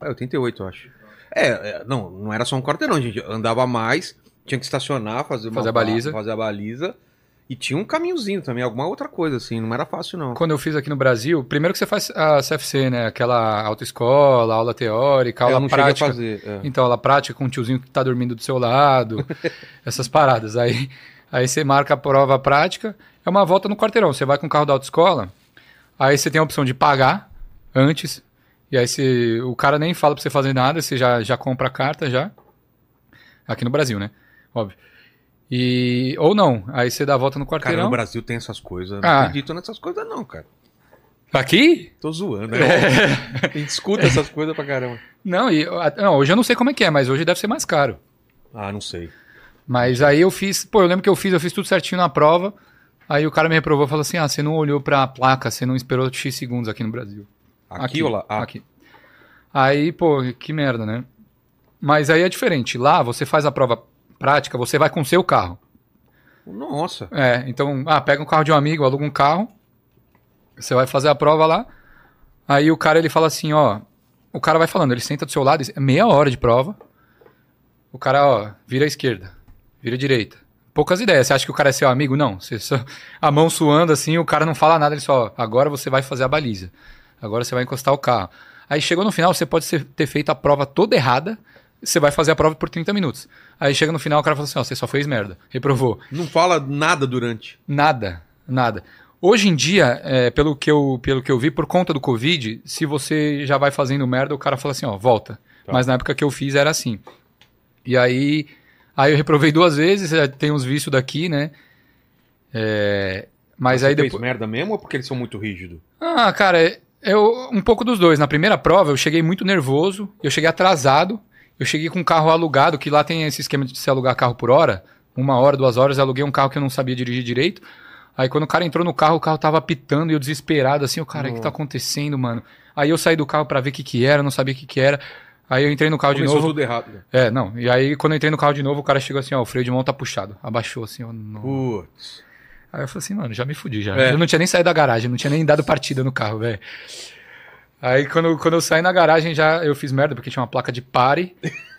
É, 88, eu acho. É, é, não, não era só um quarteirão, a gente andava mais, tinha que estacionar, fazer, uma Fazer a baliza. Fazer a baliza. E tinha um caminhozinho também, alguma outra coisa, assim, não era fácil, não. Quando eu fiz aqui no Brasil, primeiro que você faz a CFC, né? Aquela autoescola, aula teórica, eu aula prática. fazer. é. Então, aula prática com um tiozinho que tá dormindo do seu lado, essas paradas. Aí, aí você marca a prova prática, é uma volta no quarteirão. Você vai com o carro da autoescola, aí você tem a opção de pagar antes E aí você, o cara nem fala pra você fazer nada, você já, já compra a carta já. Aqui no Brasil, né? Óbvio. E, ou não, aí você dá a volta no Cara, quarteirão. no Brasil tem essas coisas. Não Ah. acredito nessas coisas, não, cara. Aqui? Tô zoando, É. né? A gente escuta essas coisas pra caramba. Não, e, não, hoje eu não sei como é que é, mas hoje deve ser mais caro. Ah, não sei. Mas aí eu fiz, pô, eu lembro que eu fiz, eu fiz tudo certinho na prova. Aí o cara me reprovou e falou assim: ah, você não olhou pra placa, você não esperou X segundos aqui no Brasil. Aqui, ou lá? Ah, Aqui. Aí, pô, que merda, né? Mas aí é diferente. Lá você faz a prova prática, você vai com o seu carro. Nossa. É, então, ah, pega um carro de um amigo, aluga um carro. Você vai fazer a prova lá. Aí o cara ele fala assim, ó, o cara vai falando, ele senta do seu lado, é meia hora de prova. O cara, ó, vira à esquerda, vira à direita. Poucas ideias. Você acha que o cara é seu amigo? Não. Você só, a mão suando assim, o cara não fala nada, ele só, ó, agora você vai fazer a baliza. Agora você vai encostar o carro. Aí chegou no final, você pode ser- ter feito a prova toda errada, você vai fazer a prova por 30 minutos. Aí chega no final, o cara fala assim, ó, você só fez merda, reprovou. Não fala nada durante. Nada, nada. Hoje em dia, é, pelo, que eu, pelo que eu vi, por conta do Covid, se você já vai fazendo merda, o cara fala assim, ó, volta. Tá. Mas na época que eu fiz era assim. E aí, aí eu reprovei duas vezes, é, tem uns vícios daqui, né? É, mas Você aí depois... merda mesmo ou porque eles são muito rígidos? Ah, cara, é- eu um pouco dos dois. Na primeira prova, eu cheguei muito nervoso, eu cheguei atrasado, eu cheguei com um carro alugado, que lá tem esse esquema de se alugar carro por hora, uma hora, duas horas, eu aluguei um carro que eu não sabia dirigir direito. Aí quando o cara entrou no carro, o carro tava apitando e eu desesperado, assim, o cara, o que tá acontecendo, mano? Aí eu saí do carro pra ver o que que era, não sabia o que que era. Aí eu entrei no carro Começou de novo. tudo errado. É, não. E aí quando eu entrei no carro de novo, o cara chegou assim, ó, o freio de mão tá puxado. Abaixou assim, ó. Putz. Aí eu falei assim, mano, já me fudi já. É. Eu não tinha nem saído da garagem, não tinha nem dado partida no carro, velho. Aí quando, quando eu saí na garagem já eu fiz merda, porque tinha uma placa de pare.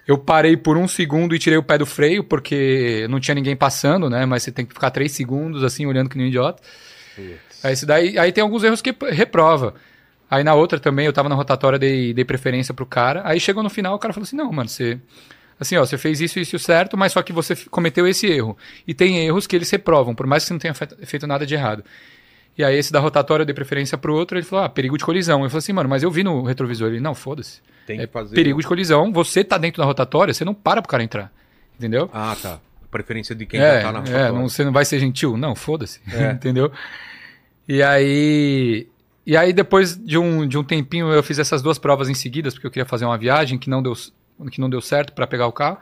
Eu parei por um segundo e tirei o pé do freio, porque não tinha ninguém passando, né? Mas você tem que ficar três segundos assim, olhando que nem um idiota. Putz. Aí, daí, aí tem alguns erros que reprova. Aí na outra também, eu tava na rotatória, dei, dei preferência pro cara. Aí chegou no final, o cara falou assim: não, mano, você. Assim, ó, você fez isso e isso certo, mas só que você cometeu esse erro. E tem erros que eles reprovam, por mais que você não tenha fe- feito nada de errado. E aí esse da rotatória eu dei preferência pro outro, ele falou: ah, perigo de colisão. Eu falei assim, mano, mas eu vi no retrovisor. Ele, não, foda-se. Tem É que fazer. perigo de colisão, você tá dentro da rotatória, você não para pro cara entrar. Entendeu? Ah, tá. Preferência de quem é, já tá na é, rotatória. não, você não vai ser gentil? Não, foda-se. É. Entendeu? E aí. E aí, depois de um, de um tempinho, eu fiz essas duas provas em seguidas, porque eu queria fazer uma viagem que não deu, que não deu certo para pegar o carro.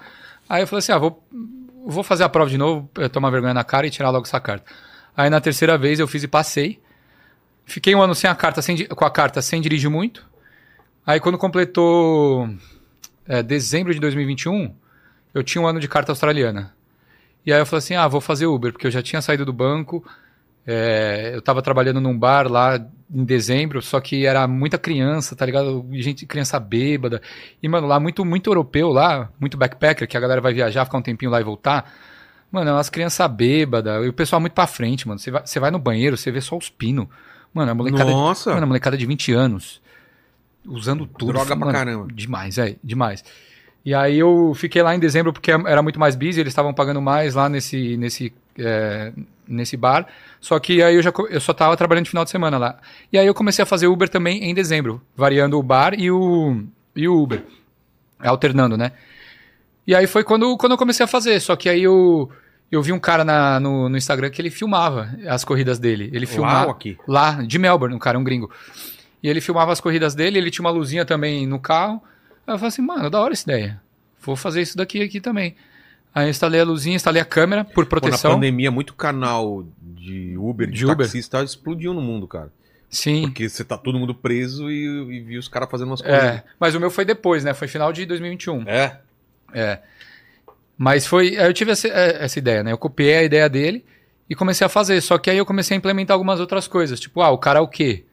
Aí eu falei assim: ah, vou, vou fazer a prova de novo, eh, tomar vergonha na cara e tirar logo essa carta. Aí na terceira vez eu fiz e passei. Fiquei um ano sem a carta, sem, com a carta sem dirigir muito. Aí quando completou é, dezembro de 2021, eu tinha um ano de carta australiana. E aí eu falei assim, ah, vou fazer Uber, porque eu já tinha saído do banco, é, eu tava trabalhando num bar lá em dezembro, só que era muita criança, tá ligado? Gente, criança bêbada. E, mano, lá muito, muito europeu lá, muito backpacker, que a galera vai viajar, ficar um tempinho lá e voltar. Mano, é umas crianças bêbadas, e o pessoal muito pra frente, mano. Você vai, você vai no banheiro, você vê só os pinos. Mano, a molecada, Nossa. mano, a molecada de 20 anos, usando tudo. Droga pra mano, caramba. Demais, é, demais. E aí eu fiquei lá em dezembro porque era muito mais busy, eles estavam pagando mais lá nesse, nesse, é, nesse bar. Só que aí eu, já, eu só tava trabalhando de final de semana lá. E aí eu comecei a fazer Uber também em dezembro, variando o bar e o, e o Uber. Alternando, né? E aí foi quando, quando eu comecei a fazer. Só que aí eu, eu vi um cara na, no, no Instagram que ele filmava as corridas dele. Ele Lá filmava ou aqui? lá de Melbourne, um cara, um gringo. E ele filmava as corridas dele, ele tinha uma luzinha também no carro. Aí eu falei assim, mano, da hora essa ideia. Vou fazer isso daqui aqui também. Aí eu instalei a luzinha, instalei a câmera por Pô, na proteção. pandemia, muito canal de Uber, de, De Uber. taxista, explodiu no mundo, cara. Sim. Porque você tá todo mundo preso e, e viu os caras fazendo umas coisas. É, mas o meu foi depois, né? Foi final de 2021. É? É. Mas foi. aí Eu tive essa, é, essa ideia, né? Eu copiei a ideia dele e comecei a fazer. Só que aí eu comecei a implementar algumas outras coisas. Tipo, ah, o karaokê.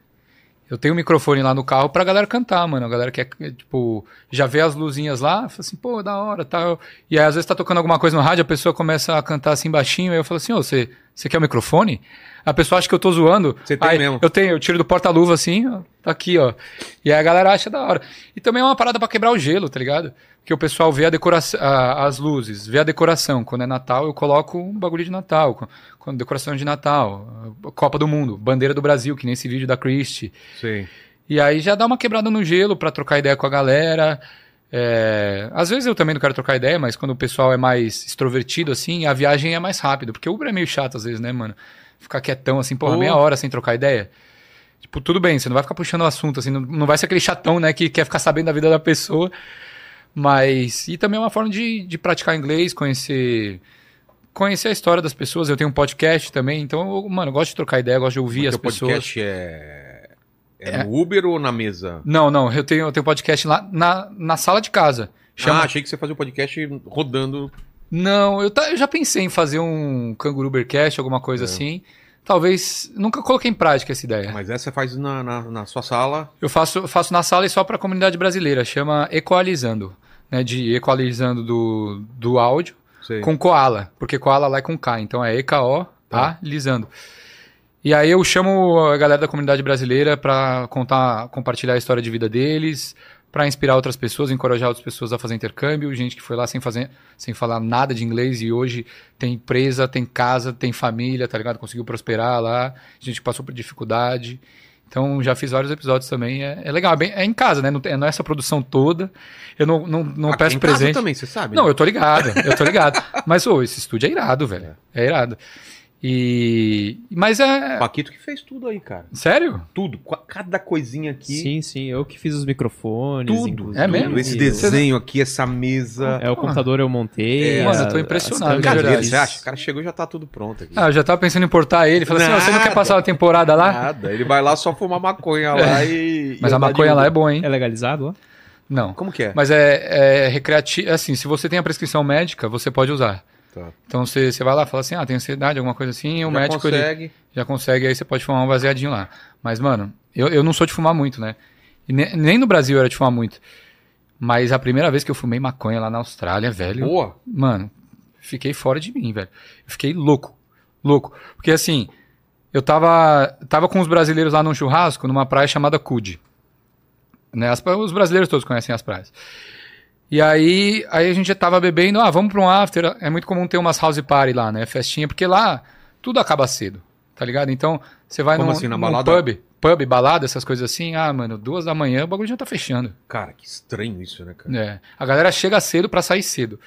Eu tenho um microfone lá no carro pra galera cantar, mano. A galera quer, tipo, já vê as luzinhas lá, fala assim, pô, da hora, tal. E aí, às vezes, tá tocando alguma coisa no rádio, a pessoa começa a cantar assim baixinho, aí eu falo assim, ô, você, você quer o microfone? A pessoa acha que eu tô zoando. Você tem Aí, mesmo. Eu tenho, eu tiro do porta-luva assim, ó, tá aqui, ó. E aí a galera acha da hora. E também é uma parada pra quebrar o gelo, tá ligado? Porque o pessoal vê a decoração, as luzes, vê a decoração. Quando é Natal, eu coloco um bagulho de Natal. Quando- decoração de Natal, Copa do Mundo, bandeira do Brasil, que nem esse vídeo da Christie. Sim. E aí já dá uma quebrada no gelo pra trocar ideia com a galera. É, Às vezes eu também não quero trocar ideia, mas quando o pessoal é mais extrovertido, assim, a viagem é mais rápida. Porque o Uber é meio chato às vezes, né, mano? Ficar quietão, assim, porra, meia hora sem trocar ideia. Tipo, tudo bem, você não vai ficar puxando o assunto, assim, não, não vai ser aquele chatão, né, que quer ficar sabendo da vida da pessoa. Mas. E também é uma forma de, de praticar inglês, conhecer. Conhecer a história das pessoas. Eu tenho um podcast também, então, eu, mano, eu gosto de trocar ideia, gosto de ouvir Mas as pessoas. podcast é, é no Uber ou na mesa? Não, não, eu tenho, eu tenho podcast lá na, na sala de casa. Chama... Ah, achei que você fazia o podcast rodando. Não, eu, ta- eu já pensei em fazer um Canguru Ubercast, alguma coisa É. assim. Talvez. Nunca coloquei em prática essa ideia. Mas essa você faz na, na, na sua sala. Eu faço, faço na sala e só para a comunidade brasileira. Chama Equalizando. Né, de equalizando do, do áudio Sei. com koala. Porque koala lá é com K. Então é E-K-O-A-lisando. E aí eu chamo a galera da comunidade brasileira para contar, compartilhar a história de vida deles, para inspirar outras pessoas, encorajar outras pessoas a fazer intercâmbio, gente que foi lá sem fazer, sem falar nada de inglês e hoje tem empresa, tem casa, tem família, tá ligado? Conseguiu prosperar lá, gente que passou por dificuldade. Então já fiz vários episódios também, é, é legal, é, bem- é em casa, né? Não, tem- não é essa produção toda. Eu não, não, não Aqui peço em casa presente. também, você sabe? Não, né? eu tô ligado, eu tô ligado. Mas, ô, esse estúdio é irado, velho. É irado. E. Mas é. Paquito que fez tudo aí, cara. Sério? Tudo. Cada coisinha aqui. Sim, sim, eu que fiz os microfones. Tudo. inclusive. É mesmo? Esse desenho aqui, essa mesa. É, o computador eu montei. É, mano, eu tô impressionado, verdade. Você acha? O cara chegou e já tá tudo pronto aqui. Ah, eu já tava pensando em importar ele. Falei assim, você não quer passar uma temporada lá? Nada. Ele vai lá só fumar maconha lá e. Mas e a maconha lá é boa, hein? É legalizado lá? Não. Como que é? Mas é, é recreativo. Assim, se você tem a prescrição médica, você pode usar. Tá. Então você, você vai lá e fala assim, ah, tem ansiedade, alguma coisa assim, e o Já médico ele consegue. já consegue, aí você pode fumar um baseadinho lá. Mas, mano, eu, eu não sou de fumar muito, né? E ne- nem no Brasil eu era de fumar muito. Mas a primeira vez que eu fumei maconha lá na Austrália, velho. Boa. Mano, fiquei fora de mim, velho. Eu fiquei louco. Louco. Porque assim, eu tava, tava com os brasileiros lá num churrasco, numa praia chamada Cud. Né? As os brasileiros todos conhecem as praias. E aí, aí a gente já tava bebendo, ah, vamos pra um after. É muito comum ter umas house party lá, né? Festinha, porque lá tudo acaba cedo, tá ligado? Então, você vai Como num, assim, na num balada? pub, pub, balada, essas coisas assim, ah, mano, duas da manhã o bagulho já tá fechando. Cara, que estranho isso, né, cara? É. A galera chega cedo pra sair cedo.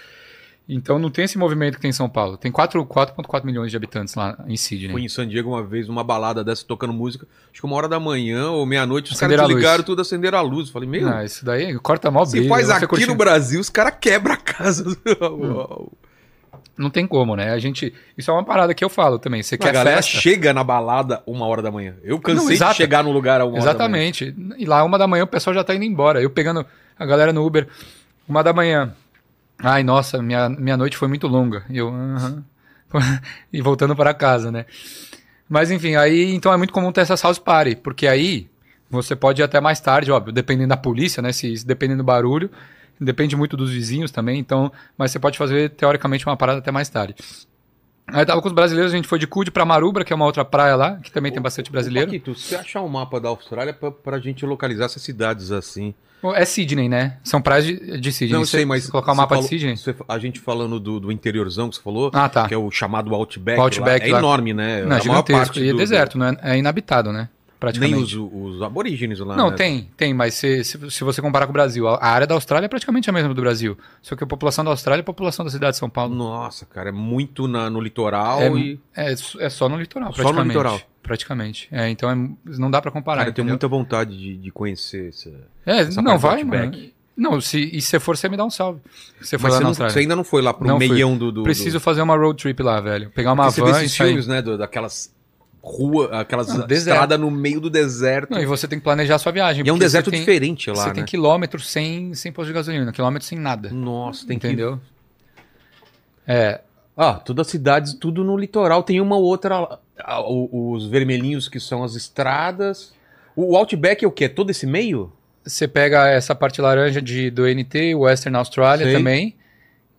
Então não tem esse movimento que tem em São Paulo. Tem 4 4,4 milhões de habitantes lá em Sydney. Fui em San Diego uma vez, numa balada dessa, tocando música. Acho que uma hora da manhã ou meia-noite, os caras desligaram tudo, acenderam a luz. Falei, meu, Ah, isso daí corta mó se brilho. faz aqui curtindo. no Brasil, os caras quebram a casa. Hum. Não tem como, né? A gente. Isso é uma parada que eu falo também. Você a quer galera festa? chega na balada uma hora da manhã. Eu cansei Não, de chegar no lugar a uma. Exatamente. E lá, uma da manhã, o pessoal já tá indo embora. Eu pegando a galera no Uber, uma da manhã. Ai, nossa, minha, minha noite foi muito longa. Eu, aham. e voltando para casa, né? Mas enfim, aí então é muito comum ter essas house party, porque aí você pode ir até mais tarde, óbvio, dependendo da polícia, né? Se dependendo do barulho, depende muito dos vizinhos também, então, mas você pode fazer teoricamente uma parada até mais tarde. Aí tava com os brasileiros, a gente foi de Cude pra Marubra, que é uma outra praia lá, que também tem bastante brasileiro. Paquito, se você achar um mapa da Austrália pra, pra gente localizar essas cidades assim. É Sydney, né? São praias de, de Sydney. Não, Você- sei, mas. se colocar o você mapa falou- de Sydney. você- a gente falando do, do interiorzão que você falou, Ah, tá. que é o chamado Outback. O Outback lá, é lá. enorme, né? Não, é gigantesco. E é do- deserto, não é, é inabitado, né? Praticamente. Nem os, os aborígenes lá. Não, né? tem, tem, mas se, se, se você comparar com o Brasil, a área da Austrália é praticamente a mesma do Brasil. Só que a população da Austrália é a população da cidade de São Paulo. Nossa, cara, é muito na- no litoral É, e. é, é só no litoral, Só no litoral. Praticamente. É, então é- não dá pra comparar. Cara, eu tenho muita vontade de, de conhecer essa. É, essa não, vai, mano. Não, se, e se for, você me dá um salve. Você Mas você, não- você ainda não foi lá pro Não meião do. do Preciso fazer uma road trip lá, velho. Pegar uma Porque você vê van e esses sair. filmes, né? do- daquelas ruas, aquelas Não, estradas no meio do deserto. Não, e você tem que planejar a sua viagem. e é um deserto tem- diferente lá, Você né? tem quilômetros sem, sem posto de gasolina, quilômetros sem nada. Nossa, tem que entendeu? É, Ah, todas as cidades, tudo no litoral. Tem uma outra. ah, Os vermelhinhos que são as estradas. O Outback é o quê? Todo esse meio? você pega essa parte laranja de, do NT, Western Australia Sei. também,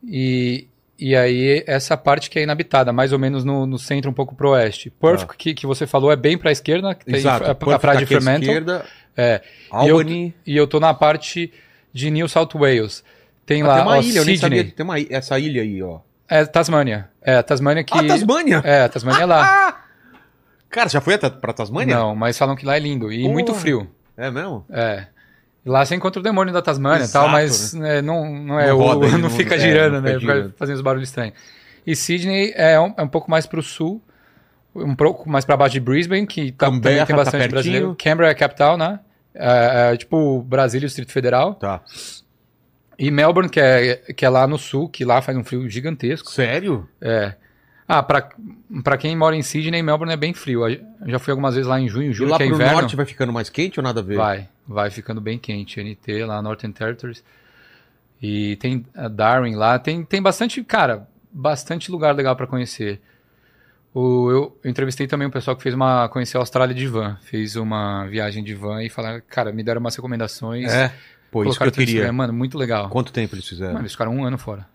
e, e aí essa parte que é inabitada, mais ou menos no, no centro, um pouco pro oeste. Perth, Tá. que, que você falou, é bem pra esquerda, que tem Exato. a, a Perth praia tá de Fremantle, esquerda, é, Albany. e eu tô na parte de New South Wales. Tem Ah, lá tem uma ó, ilha, eu nem sabia Sydney, tem uma, essa ilha aí, ó. é Tasmânia. É, Tasmânia que... Ah, Tasmânia! É, Tasmânia é lá. Cara, já foi pra Tasmânia? Não, mas falam que lá é lindo e Porra. muito frio. É mesmo? É. Lá você encontra o demônio da Tasmânia e tal, mas né, não, não é Não o. roda aí, não, não- fica é, girando, não né? girando. fazendo os barulhos estranhos. E Sydney é um, é um pouco mais pro sul, um pouco mais pra baixo de Brisbane, que tá, Canberra também tem tá bastante pertinho. brasileiro. Canberra é a capital, né? É, é tipo Brasília e o Distrito Federal. Tá. E Melbourne, que é, que é lá no sul, que lá faz um frio gigantesco. Sério? É. Ah, pra, pra quem mora em Sydney, Melbourne é bem frio. Eu já fui algumas vezes lá em junho, E julho, lá que é pro inverno. norte vai ficando mais quente ou nada a ver? Vai, vai ficando bem quente. NT lá, Northern Territories. E tem a Darwin lá. Tem, tem bastante, cara, bastante lugar legal pra conhecer. O, eu, entrevistei também um pessoal que fez uma. conheceu a Austrália de van. Fez uma viagem de van e falaram, cara, me deram umas recomendações. É. Pô, isso que eu queria. né? Mano, muito legal. Quanto tempo eles fizeram? Mano, eles ficaram um ano fora.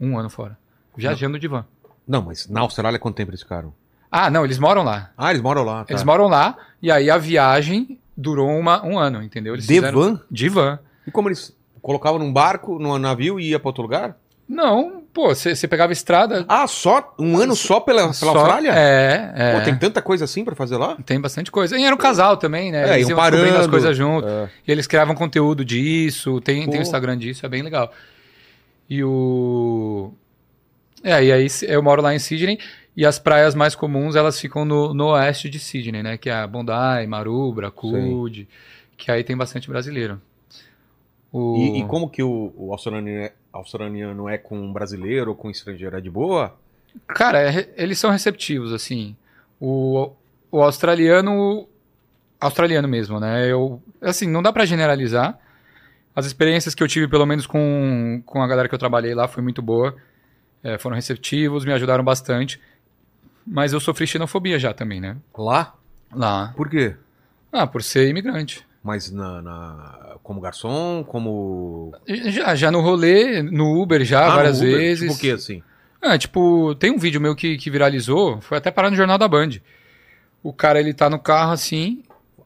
Um ano fora. Viajando de van. Não, mas na Austrália quanto tempo eles ficaram? Ah, não, eles moram lá. Ah, eles moram lá. Tá. Eles moram lá, e aí a viagem durou uma, um ano, entendeu? Eles De fizeram- van? De van. E como eles colocavam num barco, num navio e ia pra outro lugar? Não, pô, você pegava estrada. Ah, só? Um ano só pela, pela só- Austrália? É, é. Pô, tem tanta coisa assim pra fazer lá? Tem bastante coisa. E era um casal também, né? É, eles iam iam descobrindo as parando. coisas junto. É. E eles criavam conteúdo disso, tem, tem o Instagram disso, é bem legal. E o. É, e aí eu moro lá em Sydney e as praias mais comuns elas ficam no, no oeste de Sydney, né? Que é a Bondi, Maroubra, Coolidge, que aí tem bastante brasileiro. O... E, e como que o, o australiano, é, australiano é com brasileiro ou com estrangeiro? É de boa? Cara, é eles são receptivos, assim. O, o australiano. Australiano mesmo, né? Eu, assim, não dá pra generalizar. As experiências que eu tive, pelo menos com, com a galera que eu trabalhei lá, foi muito boa. É, foram receptivos, me ajudaram bastante. Mas eu sofri xenofobia já também, né? Lá? Lá. Por quê? Ah, por ser imigrante. Mas na, na- como garçom, como... Já, já no rolê, no Uber já, Ah, várias Uber? vezes. Tipo o quê, assim? Ah, tipo, tem um vídeo meu que, que viralizou, foi até parar no Jornal da Band. O cara, ele tá no carro assim.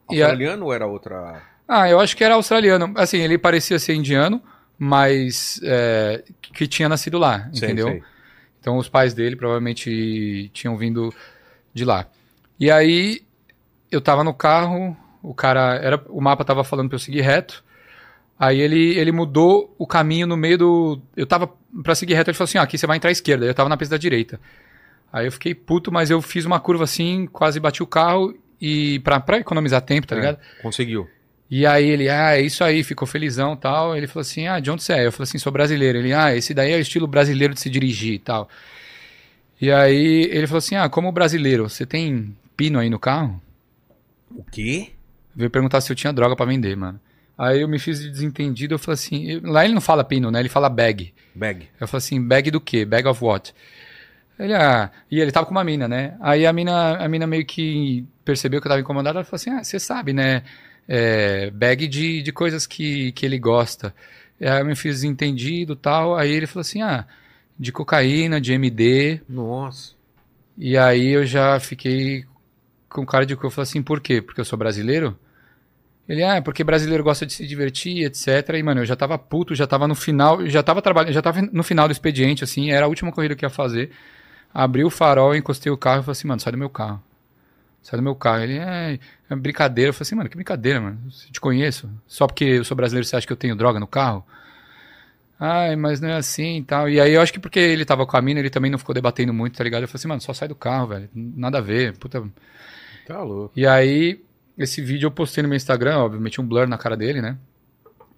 E a- Australiano ou era outra... Ah, eu acho que era australiano. Assim, ele parecia ser indiano, mas é, que tinha nascido lá, Sei, entendeu? sei. Então os pais dele provavelmente tinham vindo de lá. E aí eu tava no carro, o cara era, o mapa tava falando para eu seguir reto. Aí ele, ele mudou o caminho no meio do. Eu tava pra seguir reto, ele falou assim: ah, aqui você vai entrar à esquerda. Eu tava na pista da direita. Aí eu fiquei puto, mas eu fiz uma curva assim, quase bati o carro e pra, pra economizar tempo, tá É, ligado? Conseguiu. E aí ele, ah, é isso aí, ficou felizão e tal. Ele falou assim, ah, de onde você é? Eu falei assim, sou brasileiro. Ele, ah, esse daí é o estilo brasileiro de se dirigir e tal. E aí ele falou assim, ah, como brasileiro, você tem pino aí no carro? O quê? Veio perguntar se eu tinha droga pra vender, mano. Aí eu me fiz de desentendido, eu falei assim, eu- lá ele não fala pino, né? Ele fala bag. Bag. Eu falei assim, bag do quê? Bag of what? Ele, ah, e ele tava com uma mina, né? Aí a mina, a mina meio que percebeu que eu tava incomodado, ela falou assim, ah, você sabe, né? É, bag de, de coisas que, que ele gosta. Aí eu me fiz desentendido e tal, aí ele falou assim, ah, de cocaína, de MD, Nossa. e aí eu já fiquei com cara de que eu falei assim, por quê? Porque eu sou brasileiro? Ele, ah, é porque brasileiro gosta de se divertir, etc. E, mano, eu já tava puto, já tava no final, já tava trabalhando, já tava no final do expediente, assim, era a última corrida que eu ia fazer. Abri o farol, encostei o carro e falei assim, mano, sai do meu carro. Sai do meu carro. Ele, é, é brincadeira. Eu falei assim, mano, que brincadeira, mano. Eu te conheço. Só porque eu sou brasileiro, você acha que eu tenho droga no carro? Ai, mas não é assim e tal. E aí eu acho que porque ele tava com a mina, ele também não ficou debatendo muito, tá ligado? Eu falei assim, mano, só sai do carro, velho. Nada a ver. Puta, Tá louco. e aí, esse vídeo eu postei no meu Instagram, óbvio, meti um blur na cara dele, né?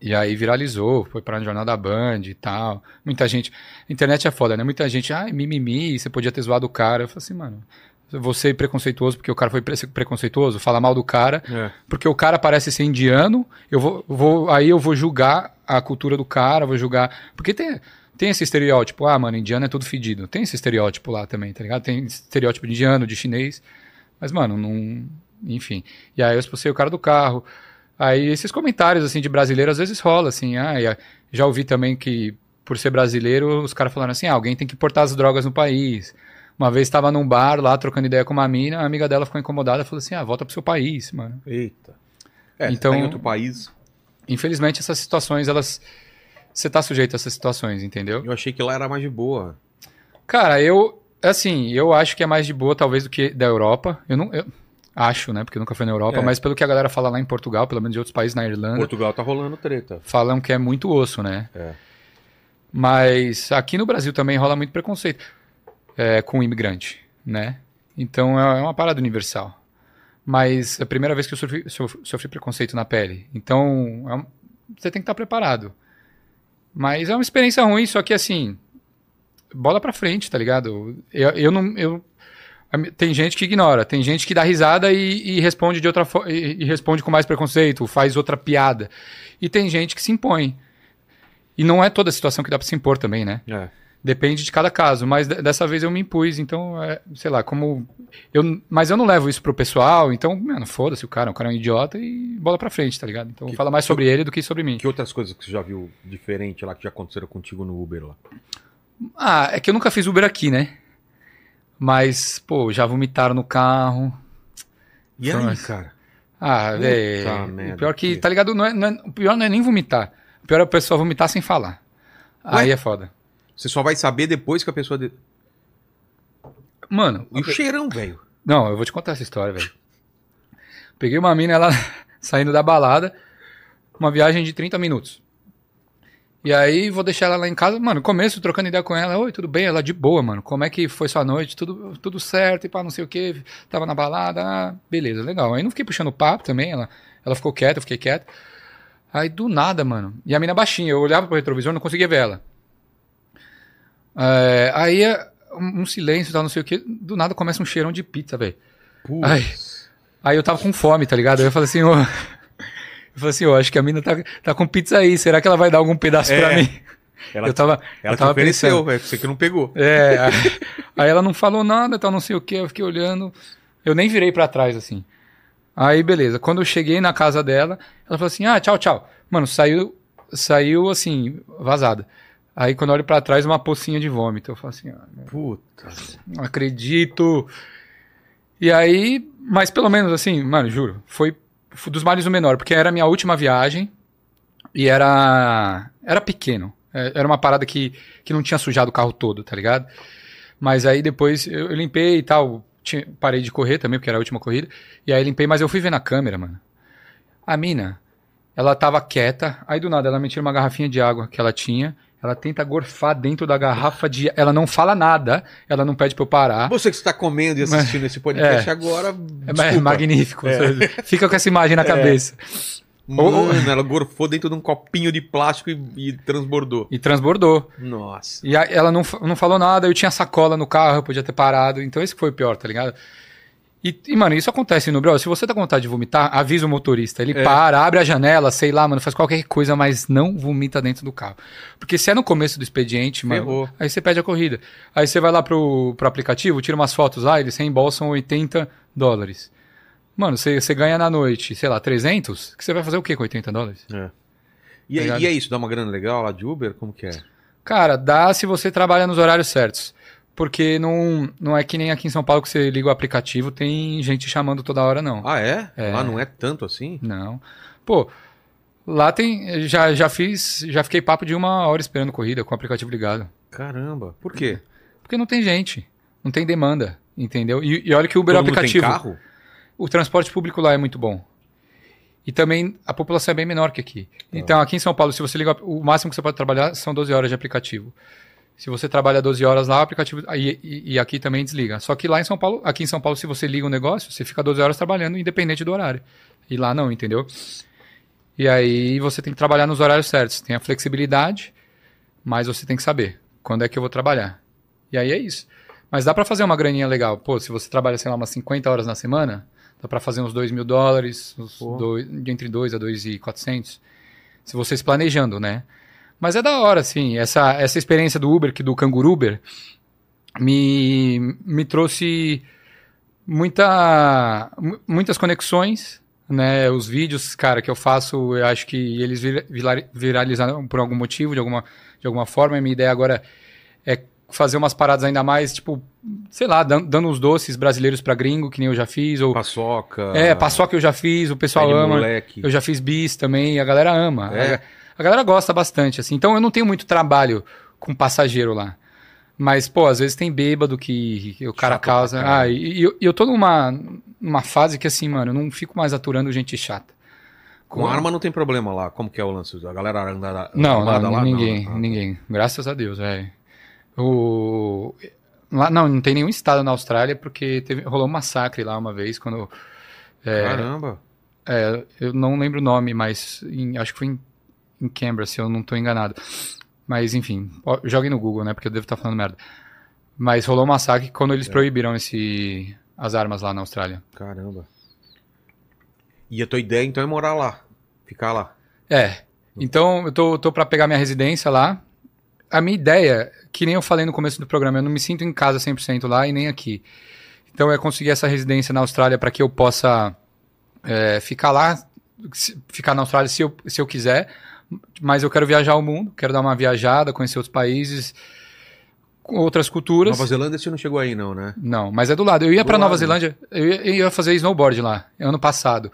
E aí viralizou, foi para no Jornal da Band e tal. Muita gente. Internet é foda, né? Muita gente, ai, mimimi, você podia ter zoado o cara. Eu falei assim, mano, você preconceituoso porque o cara foi pre- preconceituoso, fala mal do cara, É. porque o cara parece ser indiano, eu vou, vou aí eu vou julgar a cultura do cara, vou julgar. Porque tem, tem esse estereótipo, ah, mano, indiano é tudo fedido. Tem esse estereótipo lá também, tá ligado? Tem estereótipo de indiano, de chinês. Mas, mano, não. Enfim. E aí eu expulsei o cara do carro. Aí esses comentários, assim, de brasileiro, às vezes rola, assim. Ah, já ouvi também que, por ser brasileiro, os caras falaram assim: ah, alguém tem que importar as drogas no país. Uma vez estava num bar lá, trocando ideia com uma mina, a amiga dela ficou incomodada e falou assim: ah, volta pro seu país, mano. Eita. É, Então- tá em outro país. Infelizmente, essas situações, elas. Você tá sujeito a essas situações, entendeu? Eu achei que lá era mais de boa. Cara, eu. Assim, eu acho que é mais de boa, talvez, do que da Europa. Eu não. Eu, Acho, né? Porque nunca foi na Europa, É. mas pelo que a galera fala lá em Portugal, pelo menos de outros países na Irlanda, Portugal tá rolando treta. falam que é muito osso, né? É. Mas aqui no Brasil também rola muito preconceito é, com o imigrante, né? Então é é uma parada universal. Mas é a primeira vez que eu sofri, sof- sofri preconceito na pele. Então é um- você tem que estar preparado. Mas é uma experiência ruim, só que assim, bola pra frente, tá ligado? Eu, eu não. Eu, tem gente que ignora, tem gente que dá risada e, e responde de outra e, e responde com mais preconceito, faz outra piada. E tem gente que se impõe. E não é toda situação que dá pra se impor também, né? É. Depende de cada caso, mas de- dessa vez eu me impus, então, é, sei lá, como. Eu, mas eu não levo isso pro pessoal, então, mano, foda-se o cara, o cara é um idiota e bola pra frente, tá ligado? Então Que- fala mais sobre ele do que sobre mim. Que outras coisas que você já viu diferente lá que já aconteceram contigo no Uber lá? Ah, é que eu nunca fiz Uber aqui, né? Mas, pô, já vomitaram no carro. E aí, Nossa. cara? Ah, Puta é. merda, O pior que, que- tá ligado? Não é, não é- o pior não é nem vomitar. O pior é a pessoa vomitar sem falar. Ué? Aí é foda. Você só vai saber depois que a pessoa. de- Mano, E o cheirão, velho. Não, eu vou te contar essa história, velho. Peguei uma mina, ela saindo da balada, uma viagem de 30 minutos. E aí vou deixar ela lá em casa, mano, começo trocando ideia com ela, oi, tudo bem? Ela de boa, mano. Como é que foi sua noite? Tudo, tudo certo e pá, não sei o que. Tava na balada, ah, beleza, legal. Aí não fiquei puxando papo também, ela, ela ficou quieta, eu fiquei quieto. Aí do nada, mano. E a mina baixinha, eu olhava pro retrovisor, não conseguia ver ela. É, aí é um silêncio tal, não sei o que. Do nada começa um cheirão de pizza, velho. Ai. Aí eu tava com fome, tá ligado? Aí eu falei assim, ô. Eu falei assim, ô, acho que a mina tá, tá com pizza aí. Será que ela vai dar algum pedaço É. pra mim? Ela, eu tava, ela eu tava pensando. velho. Você que não pegou. É. Aí, aí ela não falou nada, tal, não sei o que. Eu fiquei olhando. Eu nem virei pra trás, assim. Aí, beleza. Quando eu cheguei na casa dela, ela falou assim: ah, tchau, tchau. Mano, saiu, saiu assim, vazada. Aí, quando eu olho pra trás, uma pocinha de vômito. Eu falo assim: ah, Puta. não acredito. E aí, mas pelo menos assim, mano, juro, foi, dos males o menor, porque era a minha última viagem e era era pequeno. É, Era uma parada que, que não tinha sujado o carro todo, tá ligado? Mas aí depois eu, eu limpei e tal, tinha- parei de correr também, porque era a última corrida, e aí limpei, mas eu fui ver na câmera, mano. A mina, ela tava quieta, aí do nada ela me tira uma garrafinha de água que ela tinha, ela tenta gorfar dentro da garrafa de. Ela não fala nada, ela não pede pra eu parar. Você que está comendo e assistindo esse podcast É. agora. É desculpa. magnífico. Fica com essa imagem na cabeça. Mano, ela gorfou dentro de um copinho de plástico e, e transbordou. E transbordou. Nossa. E a- ela não, não falou nada, eu tinha sacola no carro, eu podia ter parado. Então esse foi o pior, tá ligado? E, e, mano, isso acontece no Brasil. Se você tá com vontade de vomitar, avisa o motorista. Ele É. para, abre a janela, sei lá, mano, faz qualquer coisa, mas não vomita dentro do carro. Porque se é no começo do expediente, mano, Ferrou. aí você pede a corrida. Aí você vai lá pro, pro aplicativo, tira umas fotos lá, eles reembolsam 80 dólares. Mano, você, você ganha na noite, sei lá, 300, que você vai fazer o quê com 80 dólares? É. E, Tá e é isso, dá uma grana legal lá de Uber? Como que é? Cara, dá se você trabalha nos horários certos. Porque não, não é que nem aqui em São Paulo que você liga o aplicativo, tem gente chamando toda hora, não. Ah, é? É. Lá não é tanto assim? Não. Pô, lá tem. Já, já fiz. Já fiquei papo de uma hora esperando corrida com o aplicativo ligado. Caramba. Por quê? Porque não tem gente. Não tem demanda. Entendeu? E, e olha que o Uber é Todo mundo aplicativo. Tem carro? O transporte público lá é muito bom. E também a população é bem menor que aqui. Então, aqui em São Paulo, se você liga, o máximo que você pode trabalhar são 12 horas de aplicativo. Se você trabalha 12 horas lá, o aplicativo. aí- E, e aqui também desliga. Só que lá em São Paulo, aqui em São Paulo, se você liga um negócio, você fica 12 horas trabalhando, independente do horário. E lá não, entendeu? E aí você tem que trabalhar nos horários certos. Tem a flexibilidade, mas você tem que saber quando é que eu vou trabalhar. E aí é isso. Mas dá pra fazer uma graninha legal. Pô, se você trabalha, sei lá, umas 50 horas na semana, dá pra fazer uns 2 mil dólares, dois, entre 2 a 2,400. Se você se planejando, né? Mas é da hora, assim. Essa, essa experiência do Uber, que do Canguru Uber, me, me trouxe muita, mu- muitas conexões, né? Os vídeos, cara, que eu faço, eu acho que eles vira- vira- viralizaram por algum motivo, de alguma, de alguma forma. A minha ideia agora é fazer umas paradas ainda mais, tipo, sei lá, dan- dando uns doces brasileiros pra gringo, que nem eu já fiz, ou... Paçoca. É, paçoca eu já fiz, o pessoal ama. moleque. Eu já fiz bis também, a galera ama. É? A, a galera gosta bastante, assim. Então eu não tenho muito trabalho com passageiro lá. Mas, pô, às vezes tem bêbado que, o cara Chato causa. Ah, e, e eu, tô numa, numa fase que assim, mano, eu não fico mais aturando gente chata. Com arma não tem problema lá. Como que é o lance? A galera anda Não, não, lá? ninguém, Não, não. ninguém. Graças a Deus, velho. O... Lá, não, não tem nenhum estado na Austrália porque teve, rolou um massacre lá uma vez quando. É, Caramba. é, eu não lembro o nome, mas em- acho que foi em, em Canberra, se eu não tô enganado. Mas enfim, joguem no Google, né? Porque eu devo estar falando merda. Mas rolou um massacre quando É. eles proibiram esse, as armas lá na Austrália. Caramba. E a tua ideia então é morar lá. Ficar lá. É. Então, eu tô, tô para pegar minha residência lá. A minha ideia, que nem eu falei no começo do programa, eu não me sinto em casa 100% lá e nem aqui. Então, é conseguir essa residência na Austrália para que eu possa é, ficar lá, ficar na Austrália se eu, se eu quiser. Mas eu quero viajar ao mundo, quero dar uma viajada, conhecer outros países, outras culturas. Nova Zelândia você não chegou aí não, né? Não, mas é do lado. Eu ia pra Nova. Zelândia, eu ia, eu ia fazer snowboard lá, ano passado.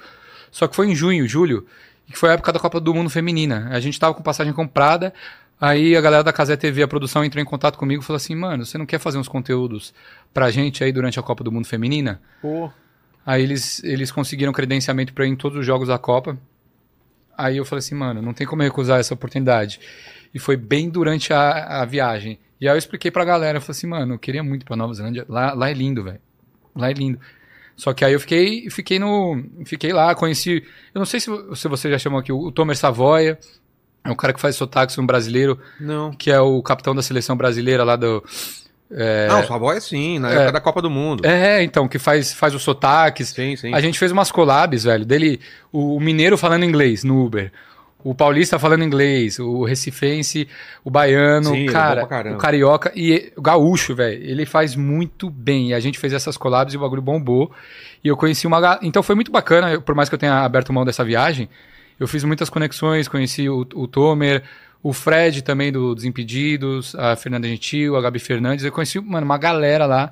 Só que foi em junho, julho, que foi a época da Copa do Mundo Feminina. A gente tava com passagem comprada, aí a galera da Casé TV, a produção, entrou em contato comigo e falou assim: mano, você não quer fazer uns conteúdos pra gente aí durante a Copa do Mundo Feminina? Pô. Aí eles, eles conseguiram credenciamento pra ir em todos os jogos da Copa. Aí eu falei assim, mano, não tem como eu recusar essa oportunidade. E foi bem durante a, a viagem. E aí eu expliquei pra galera, eu falei assim, mano, eu queria muito pra Nova Zelândia. Lá, lá é lindo, velho. Lá é lindo. Só que aí eu fiquei, fiquei no. Fiquei lá, conheci. Eu não sei se, se você já chamou aqui o, o Tomer Savoia. É um cara que faz sotaques, um brasileiro, Não. que é o capitão da seleção brasileira lá do. É, Não, sua avó é sim, na É. época da Copa do Mundo. é então, que faz, faz os sotaques. Sim, sim. A gente fez umas collabs, velho, dele, o mineiro falando inglês no Uber, o paulista falando inglês, o recifense, o baiano, Sim, é cara, o carioca e o gaúcho, velho, ele faz muito bem. E a gente fez essas collabs e o bagulho bombou. E eu conheci uma, então foi muito bacana, por mais que eu tenha aberto mão dessa viagem, eu fiz muitas conexões, conheci o, o Tomer, o Fred também do Desimpedidos, a Fernanda Gentil, a Gabi Fernandes, eu conheci, mano, uma galera lá.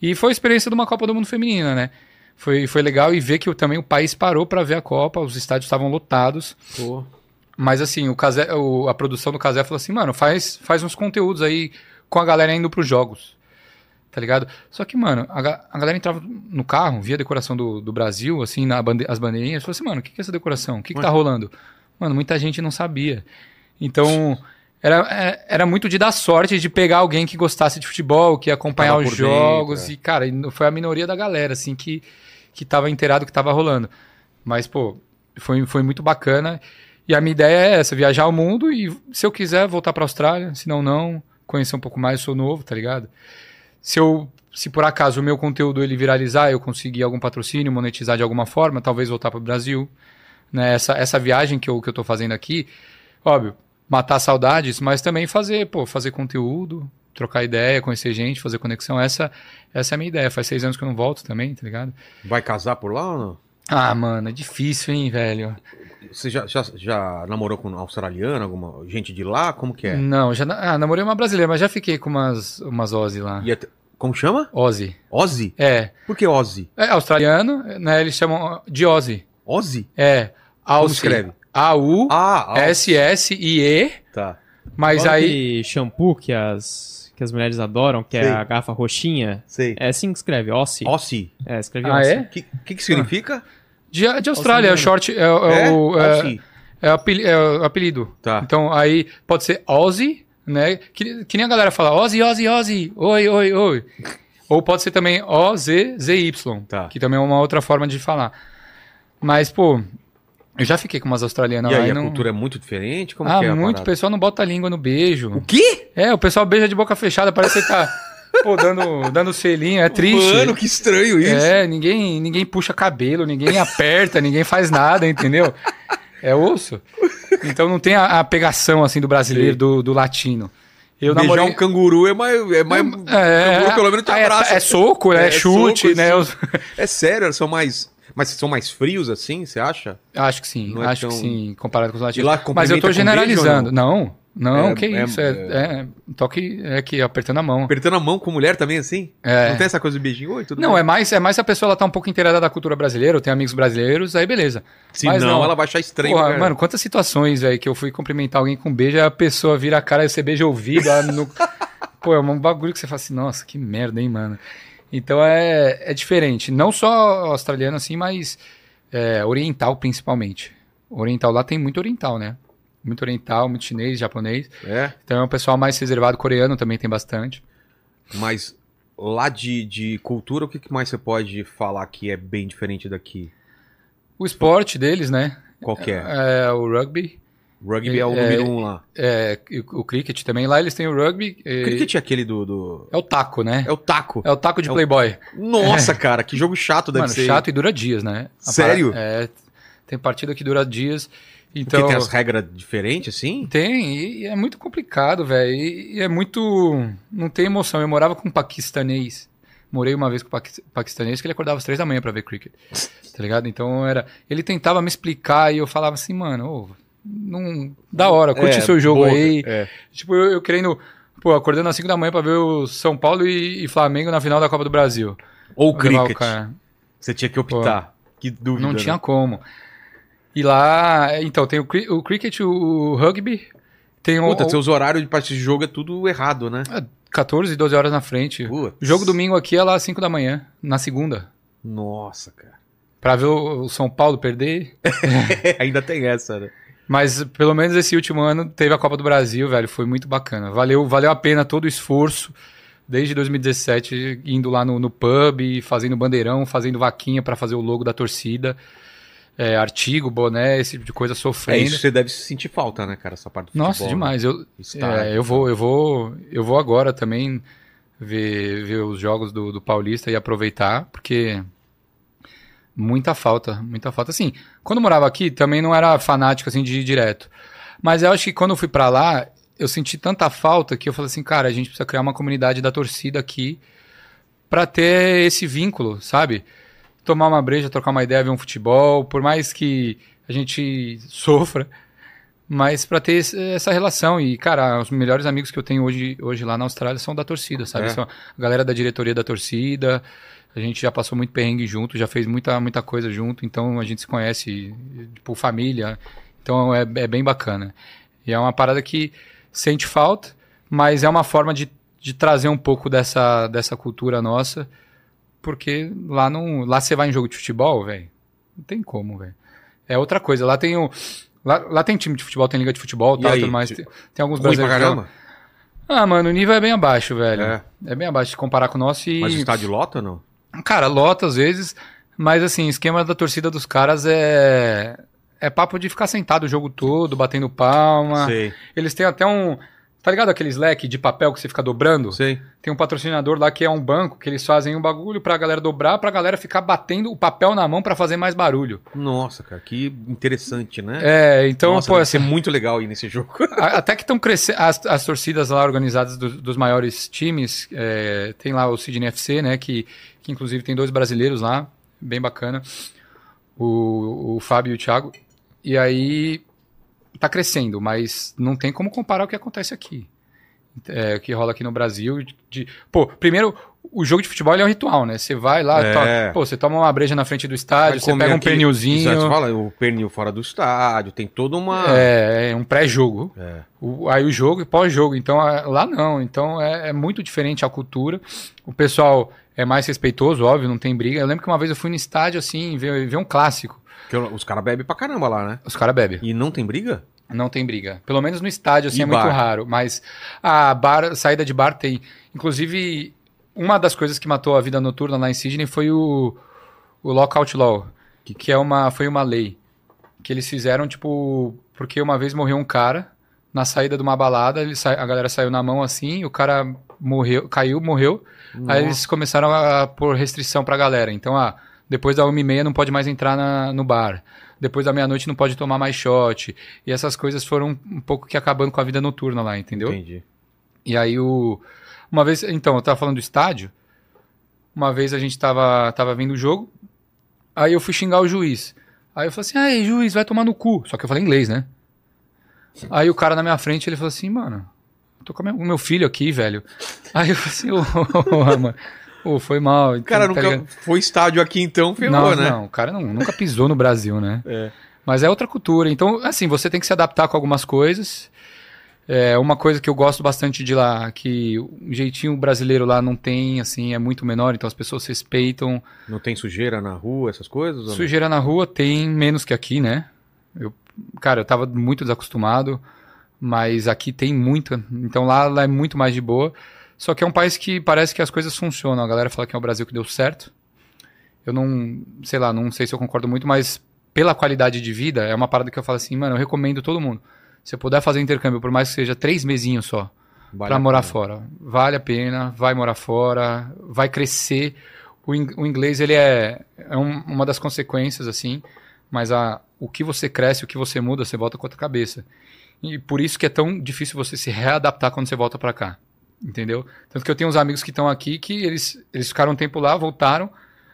E foi a experiência de uma Copa do Mundo Feminina, né? Foi, foi legal e ver que também o país parou para ver a Copa, os estádios estavam lotados. Pô. Mas assim, o Casé, o- a produção do Casé falou assim, mano, faz, faz uns conteúdos aí com a galera indo pros jogos. Tá ligado? Só que, mano, a, a galera entrava no carro, via a decoração do, do Brasil, assim, na bande as bandeirinhas, falou assim, mano, o que, que é essa decoração? O que, que tá rolando? Mano, muita gente não sabia. Então, era, é- era muito de dar sorte de pegar alguém que gostasse de futebol, que ia acompanhar Tava os por dentro, jogos. é. E, cara, foi a minoria da galera, assim, que, que tava inteirado que tava rolando. Mas, pô, foi, foi muito bacana. E a minha ideia é essa, viajar ao mundo e se eu quiser voltar pra Austrália, se não, não, conhecer um pouco mais, eu sou novo, tá ligado? Se eu, se por acaso o meu conteúdo ele viralizar, eu conseguir algum patrocínio, monetizar de alguma forma, talvez voltar pro Brasil, né? Essa, essa viagem que eu, que eu tô fazendo aqui, óbvio, matar saudades, mas também fazer, pô, fazer conteúdo, trocar ideia, conhecer gente, fazer conexão, essa, essa é a minha ideia. Faz seis anos que eu não volto também, tá ligado? Vai casar por lá ou não? Ah, mano, é difícil, hein, velho? Você já, já, já namorou com australiano, alguma gente de lá? Como que é? Não, já ah, namorei uma brasileira, mas já fiquei com umas, umas Ozzy lá. E até- Como chama? Ozzy. Ozzy? É. Por que Ozzy? É australiano, né? Eles chamam de Ozzy. Ozzy? É. Como Aussie. A-U-S-S-I-E. Tá. Mas Igual aí. aquele shampoo que as, que as mulheres adoram, que Sei. é a garrafa roxinha. Sei. É assim que escreve, Ossi. Ozzy. É, escreve Ah, Ossi. é? O que, que, que significa? De, de Austrália, é o short. É, o- é o, é, é o apeli- é o apelido. Tá. Então aí pode ser Ozzy, né? Que, que nem a galera fala Ozzy, Ozzy, Ozzy. Oi, oi, oi. Ou pode ser também O-Z-Z-Y. Tá. Que também é uma outra forma de falar. Mas, pô, eu já fiquei com umas australianas E lá aí, e a não... cultura é muito diferente? Como ah, que é muito. O pessoal não bota a língua no beijo. O quê? É, o pessoal beija de boca fechada, parece que tá pô, dando, dando selinho. É triste. Mano, que estranho isso. É, ninguém, ninguém puxa cabelo, ninguém aperta, ninguém faz nada, entendeu? É osso. Então não tem a, a pegação assim do brasileiro, do, do latino. Eu Beijar namorei... um canguru é mais... É, mais É, canguru pelo menos te é, abraça. é soco, é, É, chute, soco, né? É sério, são mais... Mas são mais frios assim, você acha? Acho que sim, Não é acho tão- que sim, comparado com os latinos. Lá Mas eu com generalizando. beijo Não, não, É, que é- isso. É, toque é que apertando a mão. Apertando a mão com mulher também assim? É. Não tem essa coisa de beijinho? Oi, tudo Não, bem? é mais, é mais se a pessoa ela tá um pouco inteirada da cultura brasileira, ou tem amigos brasileiros, aí beleza. Se mas não, não. ela vai achar estranho. Porra, cara. mano, quantas situações, velho, que eu fui cumprimentar alguém com um beijo, aí a pessoa vira a cara e você beija o ouvido. no... Pô, é um bagulho que você fala assim, nossa, que merda, hein, mano. Então é, é diferente. Não só australiano assim, mas é, oriental principalmente. Oriental lá tem muito oriental, né? Muito oriental, muito chinês, japonês. É, Então é um pessoal mais reservado, coreano também tem bastante. mas lá de, de cultura, o que mais você pode falar que é bem diferente daqui? O esporte deles, né? Qual que é? É o rugby, Rugby é o é- número um lá. é, o, o cricket também. Lá eles têm o rugby. e- Cricket é aquele do... do- É o taco, né? É o taco. É o taco de É o- playboy. Nossa, cara, que jogo chato deve Mano, ser. chato e dura dias, né? A Sério? para- É, tem partida que dura dias. Porque Então, tem as regras diferentes, assim? Tem, e, e é muito complicado, velho. E, e é muito. Não tem emoção. Eu morava com um paquistanês. Morei uma vez com um paqui- paquistanês que ele acordava às três da manhã pra ver cricket. Tá ligado? Então era. Ele tentava me explicar e eu falava assim, mano, ô, não. Da hora, curte É, o seu jogo boa, aí. é. Tipo, eu, eu querendo. Pô, acordando às 5 da manhã pra ver o São Paulo e, e Flamengo na final da Copa do Brasil. Ou o cricket. cara. Você tinha que optar. Que dúvida. Não né? tinha como. E lá, então, tem o, cri- o cricket, o rugby, tem Puta, o seus horários de partida de jogo é tudo errado, né? 14 e 12 horas na frente. Putz. O jogo domingo aqui é lá às 5 da manhã, na segunda. Nossa, cara. Pra ver o o São Paulo perder. Ainda tem essa, né? Mas pelo menos esse último ano teve a Copa do Brasil, velho. Foi muito bacana. Valeu, valeu a pena todo o esforço. Desde 2017, indo lá no, no pub, fazendo bandeirão, fazendo vaquinha pra fazer o logo da torcida. É, artigo, boné, esse tipo de coisa É sofrendo. isso, você deve sentir falta, né, cara? Essa parte do Nossa, futebol, demais. Eu, Né? Estádio, é, eu vou, eu vou, eu vou agora também ver, ver os jogos do, do Paulista e aproveitar, porque muita falta, muita falta. Assim, quando eu morava aqui, também não era fanático assim de ir direto. Mas eu acho que quando eu fui pra lá, eu senti tanta falta que eu falei assim, cara, a gente precisa criar uma comunidade da torcida aqui pra ter esse vínculo, sabe? Tomar uma breja, trocar uma ideia, ver um futebol, por mais que a gente sofra, mas pra ter essa relação. E, cara, os melhores amigos que eu tenho hoje, hoje lá na Austrália são da torcida, sabe? É. São a galera da diretoria da torcida. A gente já passou muito perrengue junto, já fez muita, muita coisa junto, então a gente se conhece, tipo, família. Então é, é bem bacana. E é uma parada que sente falta, mas é uma forma de, de trazer um pouco dessa, dessa cultura nossa, porque lá não, lá você vai em jogo de futebol, velho, não tem como, velho. É outra coisa. Lá tem o lá, lá tem time de futebol, tem liga de futebol, E tal, aí, tudo mais. Tem, tem alguns Ruim brasileiros. caramba. Ah, mano, o nível é bem abaixo, velho. É. É, bem abaixo se comparar com o nosso e Mas o estádio lota ou não? Cara, lota às vezes, mas assim, esquema da torcida dos caras é. É papo de ficar sentado o jogo todo, batendo palma. Sei, Eles têm até um. Tá ligado aqueles leque de papel que você fica dobrando? sei. Tem um patrocinador lá que é um banco, que eles fazem um bagulho pra galera dobrar, pra galera ficar batendo o papel na mão pra fazer mais barulho. Nossa, cara, que interessante, né? É, então, Nossa, pô, deve assim, ser muito legal ir nesse jogo. Até que estão crescendo. As, as torcidas lá organizadas do- dos maiores times. é, tem lá o Sydney FC, né? Que, que inclusive tem dois brasileiros lá. Bem bacana. O, o Fábio e o Thiago. E aí. Tá crescendo, mas não tem como comparar o que acontece aqui. É, o que rola aqui no Brasil. de- de- pô, primeiro, o jogo de futebol é um ritual, né? Você vai lá, É. to- pô, você toma uma breja na frente do estádio, você pega um aquele- pernilzinho. Exato, fala, o pernil fora do estádio, tem toda uma. É, é um pré-jogo. É. O- aí o jogo e pós-jogo. Então a- lá não. Então é, é muito diferente a cultura. O pessoal é mais respeitoso, óbvio, não tem briga. Eu lembro que uma vez eu fui no estádio assim, ver, ver um clássico. Porque os caras bebem pra caramba lá, né? Os caras bebem. E não tem briga? Não tem briga. Pelo menos no estádio, assim, E é muito bar? raro. Mas a bar, saída de bar tem. Inclusive, uma das coisas que matou a vida noturna lá em Sydney foi o, o Lockout Law, que, que é uma, foi uma lei que eles fizeram, tipo, porque uma vez morreu um cara na saída de uma balada, ele sa- a galera saiu na mão assim, o cara morreu, caiu, morreu. Aí eles começaram a pôr restrição pra galera. Então, ah, depois da uma e meia não pode mais entrar na- no bar. Depois da meia-noite não pode tomar mais shot. E essas coisas foram um pouco que acabando com a vida noturna lá, entendeu? Entendi. E aí o. Uma vez. Então, eu tava falando do estádio. Uma vez a gente tava, tava vendo o jogo. Aí eu fui xingar o juiz. Aí eu falei assim, ai, juiz, vai tomar no cu. Só que eu falei inglês, né? Aí o cara na minha frente, ele falou assim, mano, tô com o meu filho aqui, velho. Aí eu falei assim, ô, mano, ô, foi mal. então, Cara, tá nunca ligado? foi estádio aqui então, ferrou, não, né? não, o cara não, nunca pisou no Brasil, né? É. Mas é outra cultura. Então, assim, você tem que se adaptar com algumas coisas. É uma coisa que eu gosto bastante de lá, que o jeitinho brasileiro lá não tem, assim, é muito menor, então as pessoas respeitam. Não tem sujeira na rua, essas coisas? Sujeira na rua tem menos que aqui, né? Eu, cara, eu tava muito desacostumado, mas aqui tem muita. Então lá, lá é muito mais de boa. Só que é um país que parece que as coisas funcionam. A galera fala que é o Brasil que deu certo. Eu não, sei lá, não sei se eu concordo muito, mas pela qualidade de vida, é uma parada que eu falo assim, mano, eu recomendo todo mundo. Se eu puder fazer intercâmbio, por mais que seja três mesinhos só, Vale pra a morar fora. Vale a pena, vai morar fora, vai crescer. O, in- o inglês, ele é, é um- uma das consequências, assim, mas a, o que você cresce, o que você muda, você volta com outra cabeça. E por isso que é tão difícil você se readaptar quando você volta pra cá. Entendeu? Tanto que eu tenho uns amigos que estão aqui que eles, eles ficaram um tempo lá, voltaram.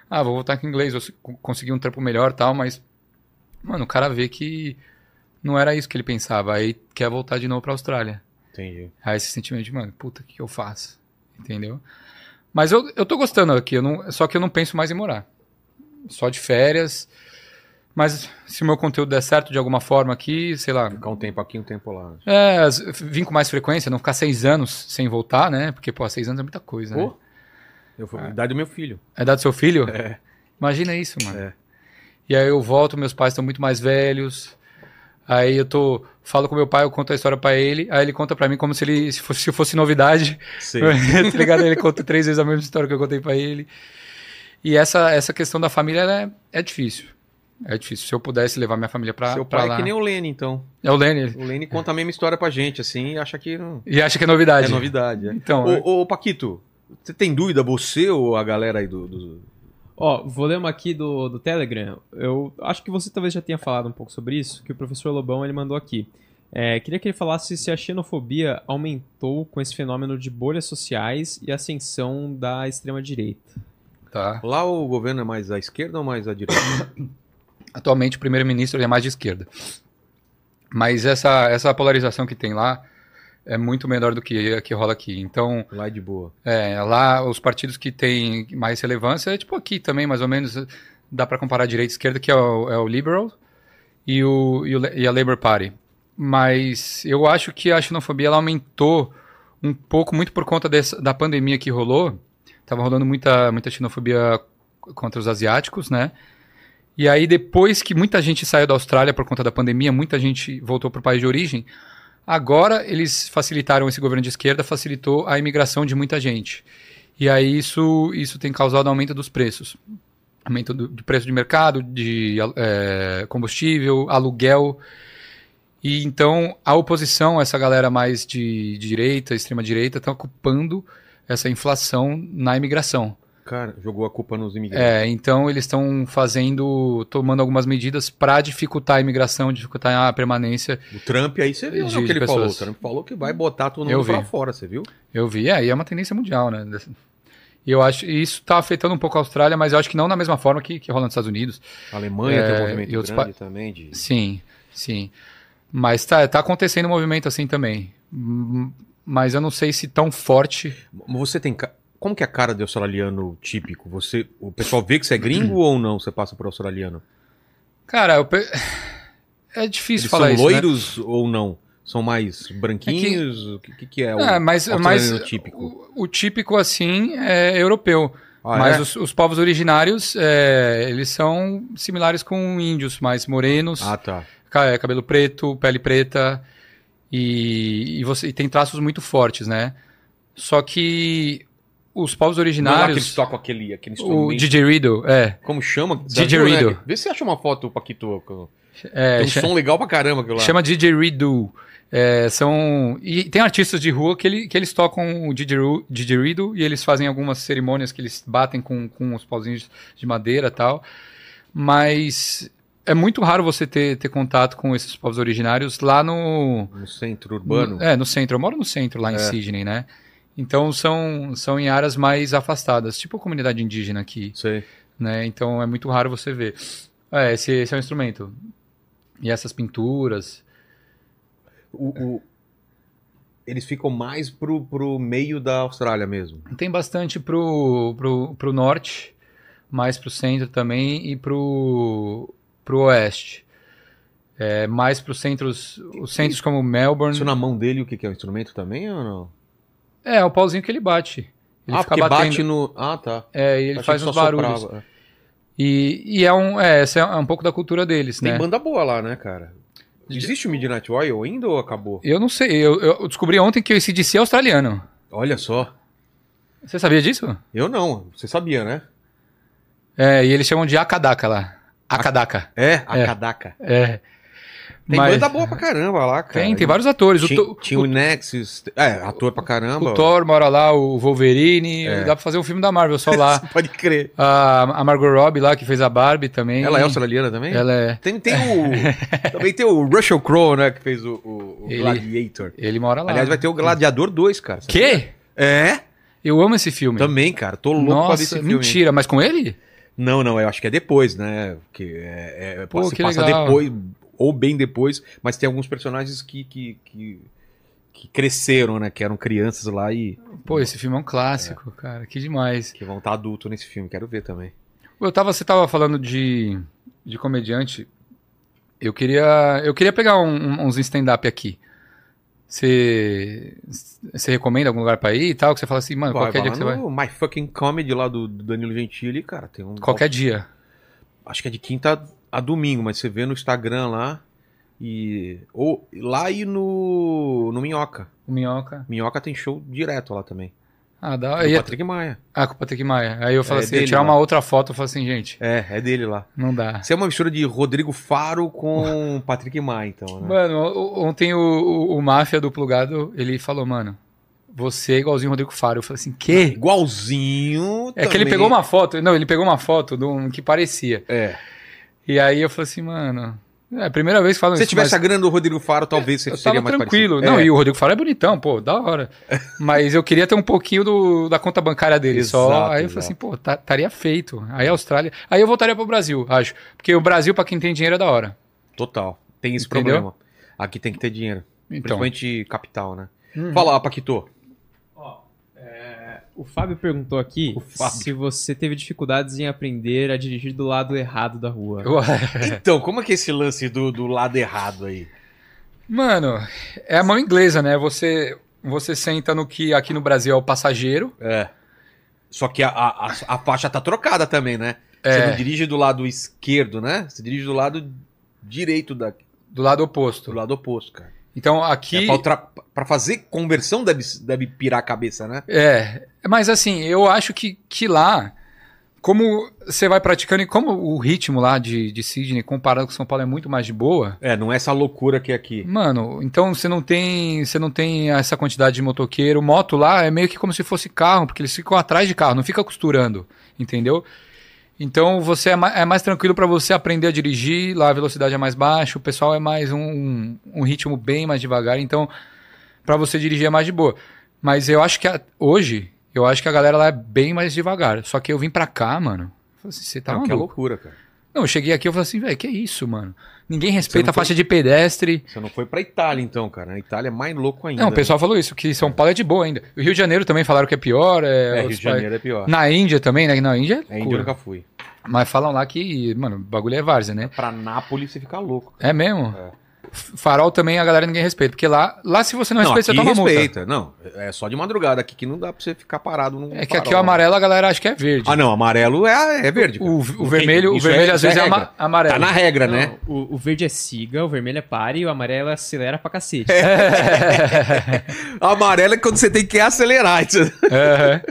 Ah, vou voltar com inglês, vou se- conseguir um trampo melhor e tal, mas. Mano, o cara vê que não era isso que ele pensava. Aí quer voltar de novo pra Austrália. Entendi. Aí esse sentimento de, mano, puta, o que, que eu faço? Entendeu? Mas eu, eu tô gostando aqui, eu não, só que eu não penso mais em morar. Só de férias. Mas se o meu conteúdo der certo de alguma forma aqui, sei lá. Ficar um tempo aqui, um tempo lá. É, vim com mais frequência, não ficar seis anos sem voltar, né? Porque, pô, seis anos é muita coisa, né? Pô, eu fui, idade do meu filho. É idade do seu filho? É. Imagina isso, mano. É. E aí eu volto, meus pais estão muito mais velhos. Aí eu tô, falo com meu pai, eu conto a história pra ele, aí ele conta pra mim como se ele se fosse, se fosse novidade. Sei. tá ligado? Ele conta três vezes a mesma história que eu contei pra ele. E essa, essa questão da família é, é difícil. É difícil. Se eu pudesse levar minha família pra, Seu pai lá. é que nem o Lene, então. É o Lenny. O Lene conta a mesma história pra gente, assim, e acha que não... E acha que é novidade. é novidade. É. Então, Ô, ô, Paquito, você tem dúvida, você ou a galera aí do... do- Ó, vou ler uma aqui do, do Telegram. Eu acho que você talvez já tenha falado um pouco sobre isso, que o professor Lobão ele mandou aqui. É, queria que ele falasse se a xenofobia aumentou com esse fenômeno de bolhas sociais e ascensão da extrema-direita. tá. Lá o governo é mais à esquerda ou mais à direita? Atualmente o primeiro-ministro é mais de esquerda. Mas essa, essa polarização que tem lá é muito menor do que a que rola aqui. Então, Lá é de boa. É, lá os partidos que têm mais relevância é tipo aqui também, mais ou menos, dá para comparar direita e esquerda, que é o, é o Liberal e, o, e, o, e a Labour Party. Mas eu acho que a xenofobia ela aumentou um pouco, muito por conta dessa, da pandemia que rolou. Tava rolando muita, muita xenofobia contra os asiáticos, né? E aí, depois que muita gente saiu da Austrália por conta da pandemia, muita gente voltou para o país de origem. Agora, eles facilitaram, esse governo de esquerda facilitou a imigração de muita gente. E aí, isso, isso tem causado aumento dos preços. Aumento do, de preço de mercado, de eh, combustível, aluguel. E então, a oposição, essa galera mais de, de direita, extrema-direita, está ocupando essa inflação na imigração. Cara, jogou a culpa nos imigrantes. É, então eles estão fazendo, tomando algumas medidas para dificultar a imigração, dificultar a permanência. O Trump aí, você viu De- o que ele falou. O. Trump falou que vai botar todo mundo pra vi. fora, você viu? Eu vi, é, e é uma tendência mundial, né? E eu acho, e isso está afetando um pouco a Austrália, mas eu acho que não da mesma forma que, que rola nos Estados Unidos. A Alemanha É, tem um movimento e outros grande também de... Sim, sim. Mas tá, tá acontecendo um movimento assim também. Mas eu não sei se tão forte. Você tem... Como que é a cara de australiano típico? Você... O pessoal vê que você é gringo ou não? Você passa por australiano? Cara, eu pe- é difícil Eles falar são isso. né? loiros ou não? São mais branquinhos? O que, que, que é o É, mas, australiano mas típico? O, o típico assim é europeu. Ah, mas é? os, os povos originários, é, eles são similares com índios, mais morenos, Ah, tá. é, cabelo preto, pele preta, e, e você e tem traços muito fortes, né? Só que os povos Não é lá que eles originários, tocam aquele, aquele o instrumento. didgeridoo, é, Como chama? Didgeridoo. viu, né? Vê se acha uma foto, Paquito. é Tem um som legal pra caramba aquilo lá. chama didgeridoo. É, são e tem artistas de rua que, ele, que eles tocam o didgeridoo, didgeridoo e eles fazem algumas cerimônias que eles batem com, com os pauzinhos de madeira e tal. Mas é muito raro você ter, ter contato com esses povos originários lá no, No centro urbano. É, no centro. Eu moro no centro, lá em É. Sydney, né? Então são, são em áreas mais afastadas, tipo a comunidade indígena aqui, Sei. né? Então é muito raro você ver. É, esse, esse é o instrumento. E essas pinturas. O, o- Eles ficam mais pro, pro meio da Austrália mesmo. Tem bastante pro, pro, pro norte, mais pro centro também e pro, pro oeste. É, mais para os centros, os centros como Melbourne. Isso na mão dele, o que, que é? O instrumento também ou não? É, é o pauzinho que ele bate. Ele ah, fica porque batendo. bate no... Ah, tá. É, e ele Achei faz uns barulhos. soprava. E, e é um, é, essa é um pouco da cultura deles, Tem né? banda boa lá, né, cara? Existe o Midnight Oil ainda ou acabou? Eu não sei, eu, eu descobri ontem que o ACDC é australiano. Olha só. Você sabia disso? Eu não. Você sabia, né? É, e eles chamam de Akadaka lá. Akadaka. É, É. Kadaka. É. Tem Mas- banda boa pra caramba lá, cara. Tem, tem vários atores. O, Tinha, To- tinha o Nexus. É, ator pra caramba. o Thor mora lá, o Wolverine. É. Dá pra fazer um filme da Marvel só lá. Pode crer. a, a Margot Robbie lá, que fez a Barbie também. Ela é australiana também? Ela é. Tem, tem o. também tem o Russell Crowe, né? Que fez o, o- o Ele- Gladiator. Ele mora lá. Aliás, vai ter o Gladiador 2, cara. Quê? É? Eu amo esse filme. Também, cara. Tô louco pra ver Nossa, esse filme. mentira, mas com ele? Não, não, eu acho que é depois, né? Que é, é, Pô, se que passa depois, ou bem depois, mas tem alguns personagens que, que, que, que cresceram, né? Que eram crianças lá e Pô, esse filme é um clássico, cara. Que demais. que vão estar adultos nesse filme. Quero ver também. Eu tava, você tava falando de, de comediante. Eu queria, eu queria pegar um- um- uns stand-up aqui. Você, você recomenda algum lugar pra ir e tal? Que você fala assim, mano, Vai, qualquer dia que você vai. My Fucking Comedy lá do, do Danilo Gentili, cara. Tem um. Qualquer dia. Acho que é de quinta a domingo, mas você vê no Instagram lá. E. Ou lá e no. No Minhoca. O Minhoca. Minhoca tem show direto lá também. Ah, dá. Do Aí, Patrick Maia. ah, com o Patrick Maia. Aí eu falo É assim, eu tirar uma outra foto, eu falo assim, gente, É, é dele lá. não dá. Você é uma mistura de Rodrigo Faro com Patrick Maia, então, né? Mano, o- ontem o, o, o Máfia do Plugado, ele falou, mano, você é igualzinho o Rodrigo Faro. Eu falei assim, quê? Igualzinho. É que ele pegou uma foto, não, ele pegou uma foto de um que parecia. É. E aí eu falei assim, mano, é a primeira vez que falam Se você isso. tivesse mas a grana do Rodrigo Faro, talvez você eu seria mais tranquilo. parecido. Não, É. e o Rodrigo Faro é bonitão, pô, da hora. Mas eu queria ter um pouquinho do, da conta bancária dele só. Exato, Aí eu exato. falei assim, pô, tá- estaria feito. Aí a Austrália. Aí eu voltaria pro Brasil, acho. Porque o Brasil, pra quem tem dinheiro, é da hora. Total. Tem esse Entendeu? problema. Aqui tem que ter dinheiro. Então. Principalmente capital, né? Uhum. Fala, Paquito. O Fábio perguntou aqui se você teve dificuldades em aprender a dirigir do lado errado da rua. Então, como é que é esse lance do, do lado errado aí? Mano, é a mão inglesa, né? Você, você senta no que aqui no Brasil é o passageiro. É. Só que a, a, a- faixa tá trocada também, né? Você É. não dirige do lado esquerdo, né? Você dirige do lado direito da, Do lado oposto. do lado oposto, cara. Então aqui. É pra, ultra- pra fazer conversão deve, deve pirar a cabeça, né? É, mas assim, eu acho que, que lá, como você vai praticando e como o ritmo lá de, de Sydney comparado com São Paulo é muito mais de boa, É, não é essa loucura que é aqui. mano, então você não tem, você não tem essa quantidade de motoqueiro, moto lá é meio que como se fosse carro, porque eles ficam atrás de carro, não fica costurando, entendeu? Então você é mais, é mais tranquilo para você aprender a dirigir, lá a velocidade é mais baixa, o pessoal é mais um, um ritmo bem mais devagar, então para você dirigir é mais de boa. Mas eu acho que a- hoje, eu acho que a galera lá é bem mais devagar. Só que eu vim pra cá, mano. assim, Você tá não, que loucura, cara. Não, eu cheguei aqui e falei assim, velho, que isso, mano? Ninguém respeita a faixa de pedestre. Você não foi pra Itália, então, cara. A Itália é mais louco ainda. Não, o pessoal falou isso, que São Paulo é de boa ainda. O Rio de Janeiro também falaram que é pior. É, É, Rio de Janeiro é pior. países- Na Índia também, né? Na Índia É, é Índia eu nunca fui. Mas falam lá que, mano, o bagulho é várzea, né? Pra Nápoles você fica louco. É mesmo? É. Farol também a galera ninguém respeita. Porque lá, lá se você não, respeita, aqui você toma multa. respeita. Não, é só de madrugada. Aqui que não dá pra você ficar parado num É que aqui farol. o amarelo a galera acha que é verde. Ah, não, amarelo é, é verde. O, Não o vermelho, o vermelho às isso vezes é, regra. amarelo. Tá na regra, né? Não, o, o verde é siga, o vermelho é pare e o amarelo acelera pra cacete. Amarelo é quando você tem que acelerar. É,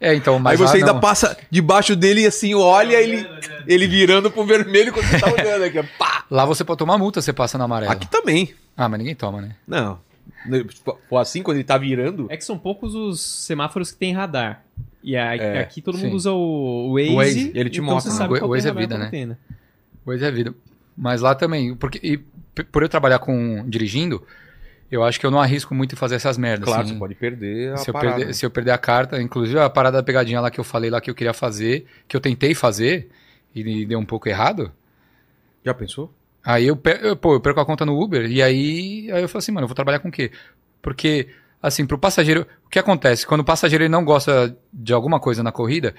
é, então, Aí mas você lá ainda não. passa debaixo dele e assim, olha ele, ele virando pro vermelho quando você tá olhando aqui. Pá! Lá você pode tomar multa, você passa na amarela. Aqui também. Ah, mas ninguém toma, né? Não. Se for assim, quando ele tá virando. É que são poucos os semáforos que tem radar. E a- É, aqui todo sim. mundo usa o, o Waze, O Waze, ele te então mostra, Você né? sabe O qual Waze é vida, né? tem, né? Pois é vida. Mas lá também, porque e por eu trabalhar com dirigindo, eu acho que eu não arrisco muito em fazer essas merdas. Claro, assim. você pode perder a se eu, parada. perder, se eu perder a carta, inclusive a parada da pegadinha lá que eu falei lá que eu queria fazer, que eu tentei fazer e deu um pouco errado. Já pensou? Aí eu, eu, pô, eu perco a conta no Uber e aí, aí eu falo assim, mano, eu vou trabalhar com o quê? Porque, assim, pro passageiro, o que acontece? Quando o passageiro ele não gosta de alguma coisa na corrida,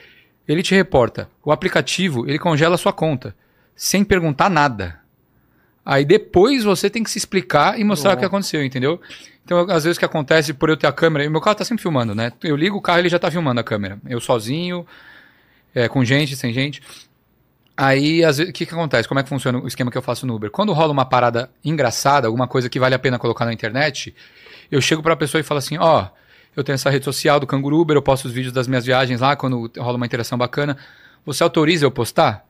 ele te reporta. O aplicativo, ele congela a sua conta, sem perguntar nada. Aí depois você tem que se explicar e mostrar Nossa. o que aconteceu, entendeu? Então, às vezes o que acontece por eu ter a câmera, e meu carro tá sempre filmando, né? Eu ligo o carro e ele já tá filmando a câmera. Eu sozinho, é, com gente, sem gente. Aí, às vezes, o que, que acontece? Como é que funciona o esquema que eu faço no Uber? Quando rola uma parada engraçada, alguma coisa que vale a pena colocar na internet, eu chego pra pessoa e falo assim: ó, eu tenho essa rede social do Canguru Uber, eu posto os vídeos das minhas viagens lá, quando rola uma interação bacana. Você autoriza eu postar?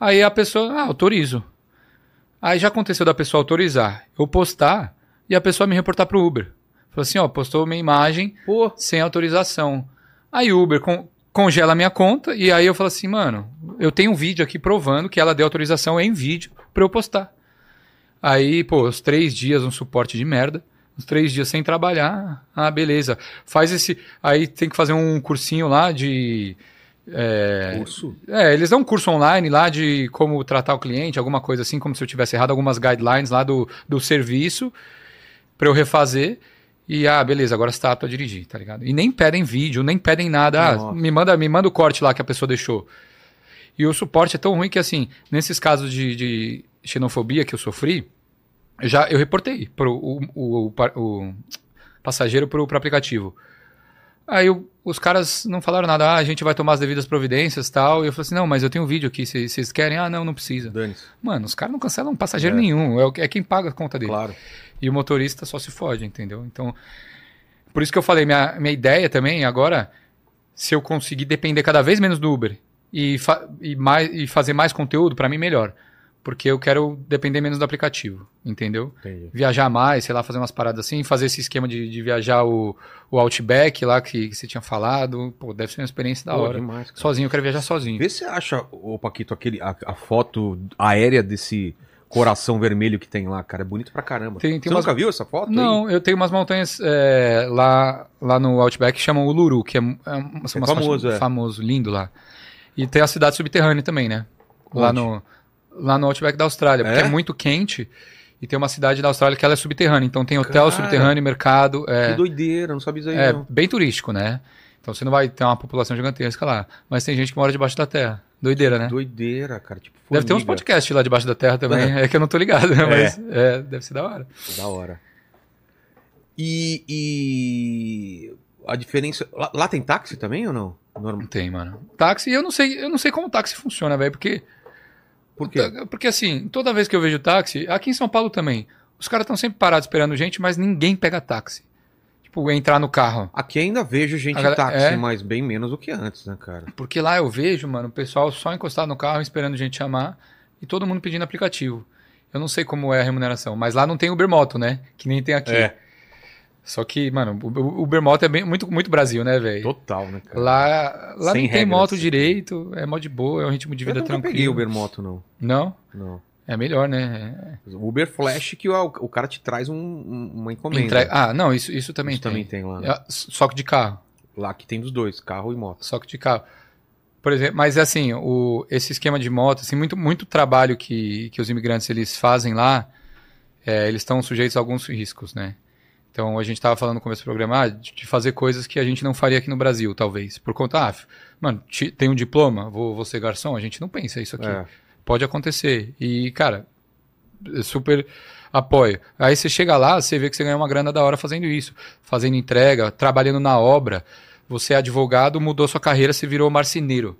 Aí a pessoa, ah, autorizo. Aí já aconteceu da pessoa autorizar eu postar e a pessoa me reportar pro Uber. Falou assim, ó, postou minha imagem Pô, sem autorização. Aí o Uber con- congela a minha conta e aí eu falo assim, mano, eu tenho um vídeo aqui provando que ela deu autorização em vídeo pra eu postar. Aí, pô, os três dias um suporte de merda, os três dias sem trabalhar, ah, beleza. Faz esse, aí tem que fazer um cursinho lá de... é, curso. é, eles dão um curso online lá de como tratar o cliente, alguma coisa assim, como se eu tivesse errado, algumas guidelines lá do, do serviço pra eu refazer. E, ah, beleza, agora você tá apto a dirigir, tá ligado? E nem pedem vídeo, nem pedem nada. Ah, me manda, me manda o corte lá que a pessoa deixou. E o suporte é tão ruim que, assim, nesses casos de, de xenofobia que eu sofri, eu já eu reportei pro, o, o, o, o passageiro pro, pro aplicativo. Aí o- os caras não falaram nada, ah, a gente vai tomar as devidas providências e tal. E eu falei assim, não, mas eu tenho um vídeo aqui, vocês vocês querem? Ah, não, não precisa. Dane-se. Mano, os caras não cancelam passageiro É. nenhum, é, é quem paga a conta dele. Claro. E o motorista só se fode, entendeu? Então, por isso que eu falei, minha, minha ideia também agora, se eu conseguir depender cada vez menos do Uber e, fa- e, mais, e fazer mais conteúdo, pra mim melhor. Porque eu quero depender menos do aplicativo, entendeu? Entendi. Viajar mais, sei lá, fazer umas paradas assim, fazer esse esquema de, de viajar o, o Outback lá que, que você tinha falado. Pô, deve ser uma experiência da Pô, hora. demais. Sozinho, eu quero viajar sozinho. Vê se você acha, ô Paquito, aquele, a, a foto aérea desse coração vermelho que tem lá, cara. É bonito pra caramba. Tem- tem você umas- nunca viu essa foto? aí? Não, eu tenho umas montanhas é, lá, lá no Outback que chamam Uluru, que é, é, um- são É famoso, é. famoso, lindo lá. E tem a cidade subterrânea também, né? Lá Onde? no, lá no Outback da Austrália, porque É? é muito quente. E tem uma cidade da Austrália que ela é subterrânea. Então tem hotel Cara, subterrâneo, mercado. Que É, doideira, não sabia isso aí é não. bem turístico, né? Então você não vai ter uma população gigantesca lá. Mas tem gente que mora debaixo da terra. Doideira, né? Doideira, cara. Tipo, Deve ter uns formiga. podcasts lá debaixo da terra também. É, que eu não tô ligado, né? Mas é, deve ser da hora. Da hora. E, e a diferença. Lá, lá tem táxi também ou não? Normal. Tem, mano. Táxi, eu não sei, eu não sei como táxi funciona, velho, porque Por quê? porque assim, toda vez que eu vejo táxi, aqui em São Paulo também, os caras estão sempre parados esperando gente, mas ninguém pega táxi. Tipo, entrar no carro. Aqui ainda vejo gente galera- táxi, é? mas bem menos do que antes, né, cara? Porque lá eu vejo, mano, o pessoal só encostado no carro esperando gente chamar e todo mundo pedindo aplicativo. Eu não sei como é a remuneração, mas lá não tem Uber Moto, né? Que nem tem aqui. É. Só que, mano, o o Uber Moto é bem, muito, muito Brasil, né, velho? Total, né, cara? Lá, lá Sem não tem regras. moto direito, é mó de boa, é um ritmo de Eu vida nunca tranquilo. peguei Uber Moto, não. Não? Não. É melhor, né? Uber Flash que o, o cara te traz um- um- uma encomenda. Entrega- Ah, não, isso, isso também Isso tem. também tem lá. né? É, Só que de carro. Lá que tem dos dois, carro e moto. Só que de carro. Por exemplo, mas assim, o, esse esquema de moto, assim, muito, muito trabalho que, que os imigrantes eles fazem lá, é, eles estão sujeitos a alguns riscos, né? Então a gente estava falando no começo do programa ah, de, fazer coisas que a gente não faria aqui no Brasil, talvez. Por conta, ah, mano, tem um diploma, vou, vou ser garçom, a gente não pensa isso aqui. É. Pode acontecer. E, cara, super apoio. Aí você chega lá, você vê que você ganha uma grana da hora fazendo isso, fazendo entrega, trabalhando na obra. Você é advogado, mudou sua carreira, você virou marceneiro.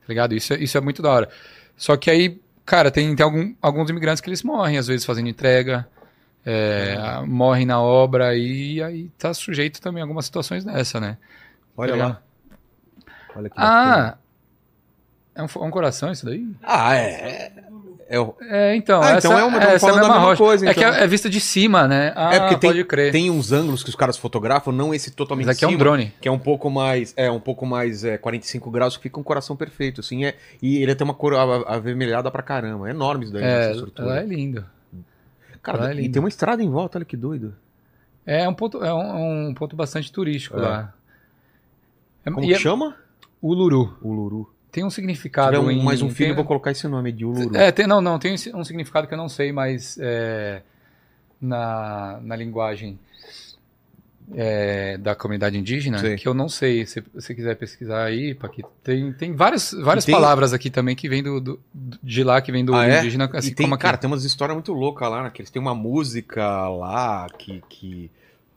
Tá ligado? Isso, é- isso é muito da hora. Só que aí, cara, tem, tem algum- alguns imigrantes que eles morrem, às vezes, fazendo entrega, é, morrem na obra e aí tá sujeito também a algumas situações dessa, né? Olha lá. Olha que. Ah! É um, fo- um coração isso daí? Ah, é. É, o- É, então. Ah, essa, então é uma- essa falando a mesma coisa, É que então. é, é vista de cima, né? Ah, é porque tem, pode crer. tem uns ângulos que os caras fotografam, não esse totalmente Mas aqui é um cima, drone. que é um pouco mais, é um pouco mais é, 45 graus, que fica um coração perfeito, assim, é, e ele tem uma cor avermelhada pra caramba, é enorme isso daí, É, essa estrutura. é lindo. Cara, é e tem uma estrada em volta, olha que doido. É um ponto, é um, um ponto bastante turístico É. lá. É, Como e que é chama? Uluru. Uluru. Tem um Se significado tiver um- em... mais um filho, tem- eu vou colocar esse nome de Uluru. É, tem, não, não, tem um significado que eu não sei, mas é, na, na linguagem é, da comunidade indígena, Sim. que eu não sei. Se você quiser pesquisar aí, Paquito, tem, tem várias, várias tem- palavras aqui também que vem do, do- de lá, que vem do Ah, é? indígena, assim tem, como aqui. cara, tem umas histórias muito loucas lá, né? Que eles têm uma música lá que, que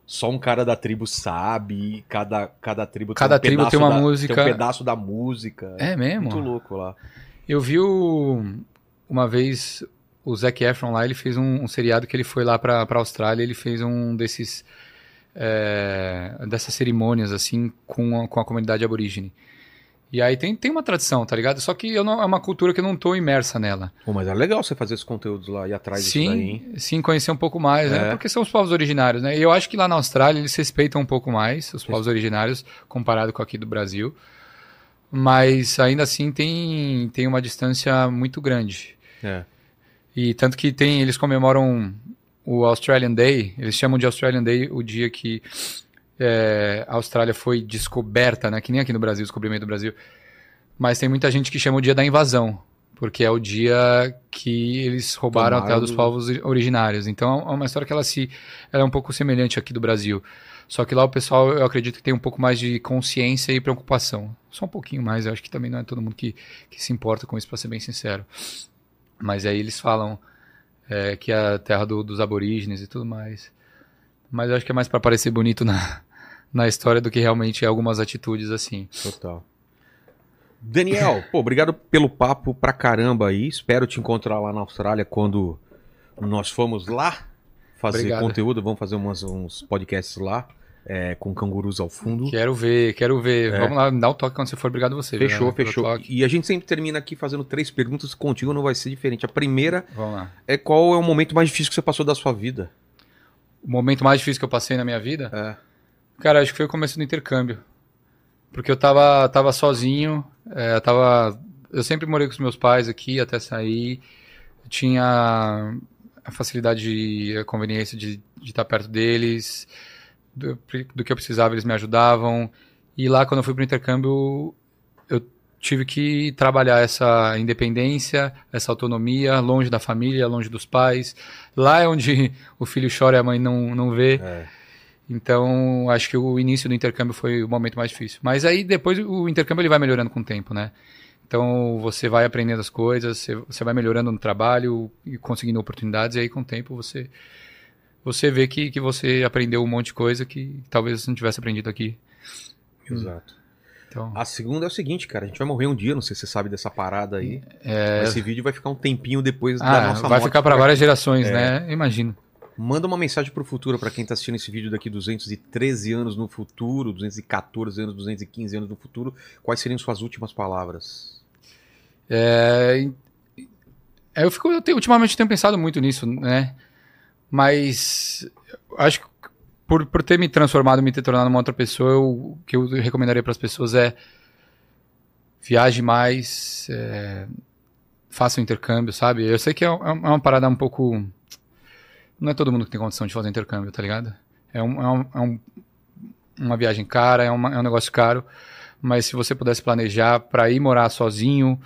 só um cara da tribo sabe, e cada, cada tribo Cada tem um tribo tem uma da- música. Tem um pedaço da música. É mesmo? Muito louco lá. Eu vi o- uma vez o Zac Efron lá, ele fez um, um seriado que ele foi lá pra, pra Austrália, ele fez um desses é, dessas cerimônias assim com a, com a comunidade aborígene. E aí tem, tem uma tradição, tá ligado? Só que eu não, é uma cultura que eu não tô imersa nela. Pô, mas é legal você fazer esses conteúdos lá e atrás disso daí, hein? Sim, sim, conhecer um pouco mais, É. né? Porque são os povos originários, né? E eu acho que lá na Austrália eles respeitam um pouco mais os povos originários comparado com aqui do Brasil. Mas ainda assim tem, tem uma distância muito grande. É. E tanto que tem, eles comemoram o Australian Day, eles chamam de Australian Day o dia que é, a Austrália foi descoberta, né? Que nem aqui no Brasil, descobrimento do Brasil. Mas tem muita gente que chama o dia da invasão, porque é o dia que eles roubaram a terra dos do- povos originários. Então é uma história que ela se, ela é um pouco semelhante aqui do Brasil. Só que lá o pessoal, eu acredito que tem um pouco mais de consciência e preocupação. Só um pouquinho mais, eu acho que também não é todo mundo que, que se importa com isso, para ser bem sincero. Mas aí eles falam é, que é a terra do- dos aborígenes e tudo mais. Mas eu acho que é mais para parecer bonito na, na história do que realmente algumas atitudes assim. Total. Daniel, pô, obrigado pelo papo pra caramba aí. Espero te encontrar lá na Austrália quando nós formos lá fazer Obrigado. conteúdo. Vamos fazer umas- uns podcasts lá, é, com cangurus ao fundo. Quero ver, quero ver. É. Vamos lá, dá um toque quando você for. Obrigado você. Fechou, pelo fechou. E a gente sempre termina aqui fazendo três perguntas. Contigo não vai ser diferente. A primeira Vamos lá. é qual é o momento mais difícil que você passou da sua vida? O momento mais difícil que eu passei na minha vida, É. cara, acho que foi o começo do intercâmbio. Porque eu tava, tava sozinho, é, tava... Eu sempre morei com os meus pais aqui até sair. Eu tinha a facilidade a conveniência de, de estar perto deles. Do, do que eu precisava, eles me ajudavam. E lá, quando eu fui pro intercâmbio, eu tive que trabalhar essa independência, essa autonomia, longe da família, longe dos pais. Lá é onde o filho chora e a mãe não, não vê. É. Então, acho que o início do intercâmbio foi o momento mais difícil. Mas aí depois o intercâmbio ele vai melhorando com o tempo, né? Então, você vai aprendendo as coisas, você, você vai melhorando no trabalho e conseguindo oportunidades, e aí com o tempo você você vê que, que você aprendeu um monte de coisa que talvez você não tivesse aprendido aqui. Exato. Então, A segunda é o seguinte, cara. A gente vai morrer um dia, não sei se você sabe dessa parada aí. é... Esse vídeo vai ficar um tempinho depois da ah, nossa vai ficar para várias gerações, É. né? Imagino. Manda uma mensagem pro futuro pra quem tá assistindo esse vídeo daqui 213 anos no futuro, 214 anos, 215 anos no futuro. Quais seriam suas últimas palavras? É, é, eu fico, eu tenho- ultimamente tenho pensado muito nisso, né? Mas acho que por, por ter me transformado, me ter tornado uma outra pessoa, eu- o que eu recomendaria para as pessoas é viaje mais, é, faça um intercâmbio, sabe? Eu sei que é, é uma parada um pouco. Não é todo mundo que tem condição de fazer intercâmbio, tá ligado? É, um, é, um- é um- uma viagem cara, é, uma- é um negócio caro, mas se você pudesse planejar para ir morar sozinho,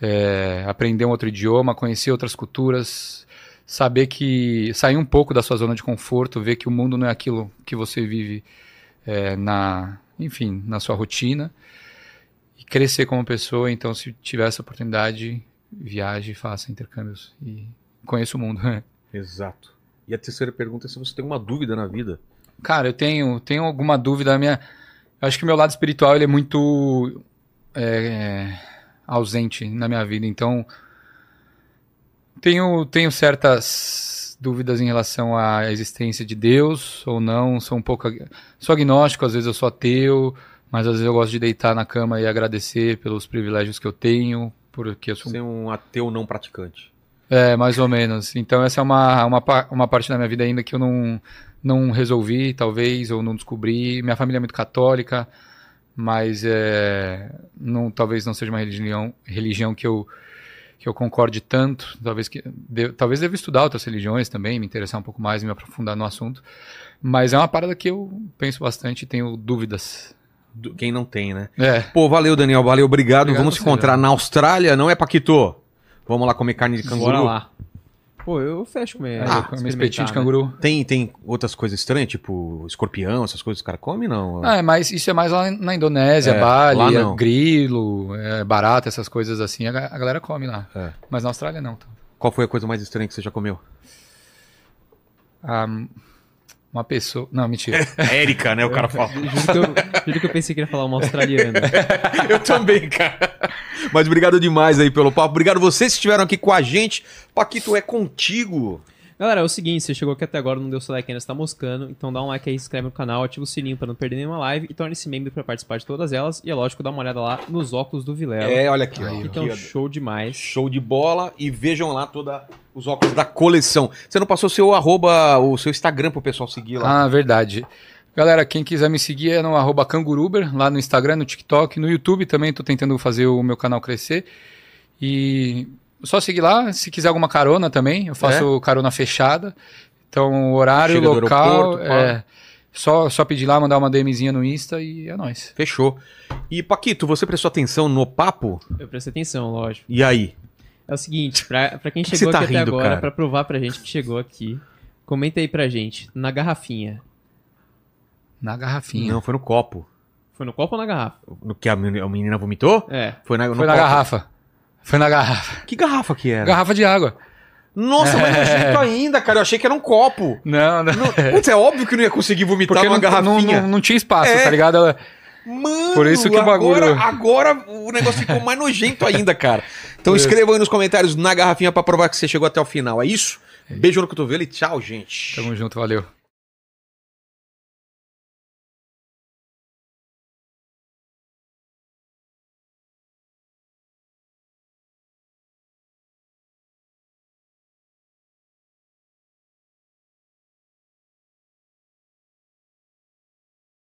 é, aprender um outro idioma, conhecer outras culturas, saber que sair um pouco da sua zona de conforto, ver que o mundo não é aquilo que você vive é, na, enfim, na sua rotina e crescer como pessoa. Então, se tiver essa oportunidade, viaje, faça intercâmbios e conheça o mundo. Exato. E a terceira pergunta é se você tem uma dúvida na vida. Cara, eu tenho, tenho alguma dúvida. A minha, acho que o meu lado espiritual ele é muito é, ausente na minha vida. Então, tenho, tenho certas dúvidas em relação à existência de Deus ou não. Sou um pouco, sou agnóstico. Às vezes eu sou ateu, mas às vezes eu gosto de deitar na cama e agradecer pelos privilégios que eu tenho, porque eu sou Você é um ateu não praticante. é, mais ou menos. Então essa é uma, uma, uma parte da minha vida ainda que eu não, não resolvi, talvez, ou não descobri. Minha família é muito católica, mas é, não, talvez não seja uma religião, religião que eu que eu concorde tanto. Talvez que de, talvez deva estudar outras religiões também, me interessar um pouco mais, me aprofundar no assunto. Mas é uma parada que eu penso bastante e tenho dúvidas. Do- Quem não tem, né? É, Pô, valeu, Daniel. Valeu, obrigado. Obrigado Vamos se encontrar Daniel. na Austrália, não é, Paquito? Vamos lá comer carne de canguru? Bora lá. Pô, eu fecho comer. Ah, comer espetinho de né? canguru. Tem, tem outras coisas estranhas, tipo escorpião, essas coisas que o cara come, não? Ah, é mais, isso é mais lá na Indonésia, É, lá Bali, é grilo, é, barata, essas coisas assim, a, a galera come lá. É. Mas na Austrália não. Qual foi a coisa mais estranha que você já comeu? Ah, uma pessoa. Não, mentira. Érica, né? O cara fala. Juro que, eu, juro que eu pensei que ia falar uma australiana. Eu também, cara. Mas obrigado demais aí pelo papo. Obrigado vocês que estiveram aqui com a gente. Paquito, é contigo. Galera, é o seguinte, você chegou aqui até agora, não deu seu like ainda, você tá moscando, então dá um like aí, se inscreve no canal, ativa o sininho pra não perder nenhuma live e torne-se membro pra participar de todas elas. E é lógico, dá uma olhada lá nos óculos do Vilela. É, olha aqui. ó. que Aqui, estão ó. show demais. Show de bola. E vejam lá todos os óculos da coleção. Você não passou seu arroba, o seu Instagram pro pessoal seguir lá? Ah, verdade. Galera, quem quiser me seguir é no arroba canguruber, lá no Instagram, no TikTok, no YouTube também, tô tentando fazer o meu canal crescer. E só seguir lá, se quiser alguma carona também, eu faço carona fechada. Então, horário, Chega local, é, só, só pedir lá, mandar uma DMzinha no Insta e é nóis. Fechou. E Paquito, você prestou atenção no papo? Eu prestei atenção, lógico. E aí? É o seguinte, pra, pra quem que chegou tá aqui até rindo, agora, cara? pra provar pra gente que chegou aqui, comenta aí pra gente, na garrafinha. Na garrafinha. Não, foi no copo. Foi no copo ou na garrafa? No que a menina a menina vomitou? É. Foi na, no Foi na copo. garrafa. Foi na garrafa. Que garrafa que era? Garrafa de água. Nossa, mas É. nojento ainda, cara. Eu achei que era um copo. Não, não. Não, Putz, é óbvio que não ia conseguir vomitar Porque numa não, não, garrafinha. não, não tinha espaço, É. tá ligado? Ela- Mano, Por isso que o bagulho- Agora, agora o negócio ficou mais nojento ainda, cara. Então escrevam aí nos comentários na garrafinha pra provar que você chegou até o final. É isso? Beijo no cotovelo e tchau, gente. Tamo junto, valeu.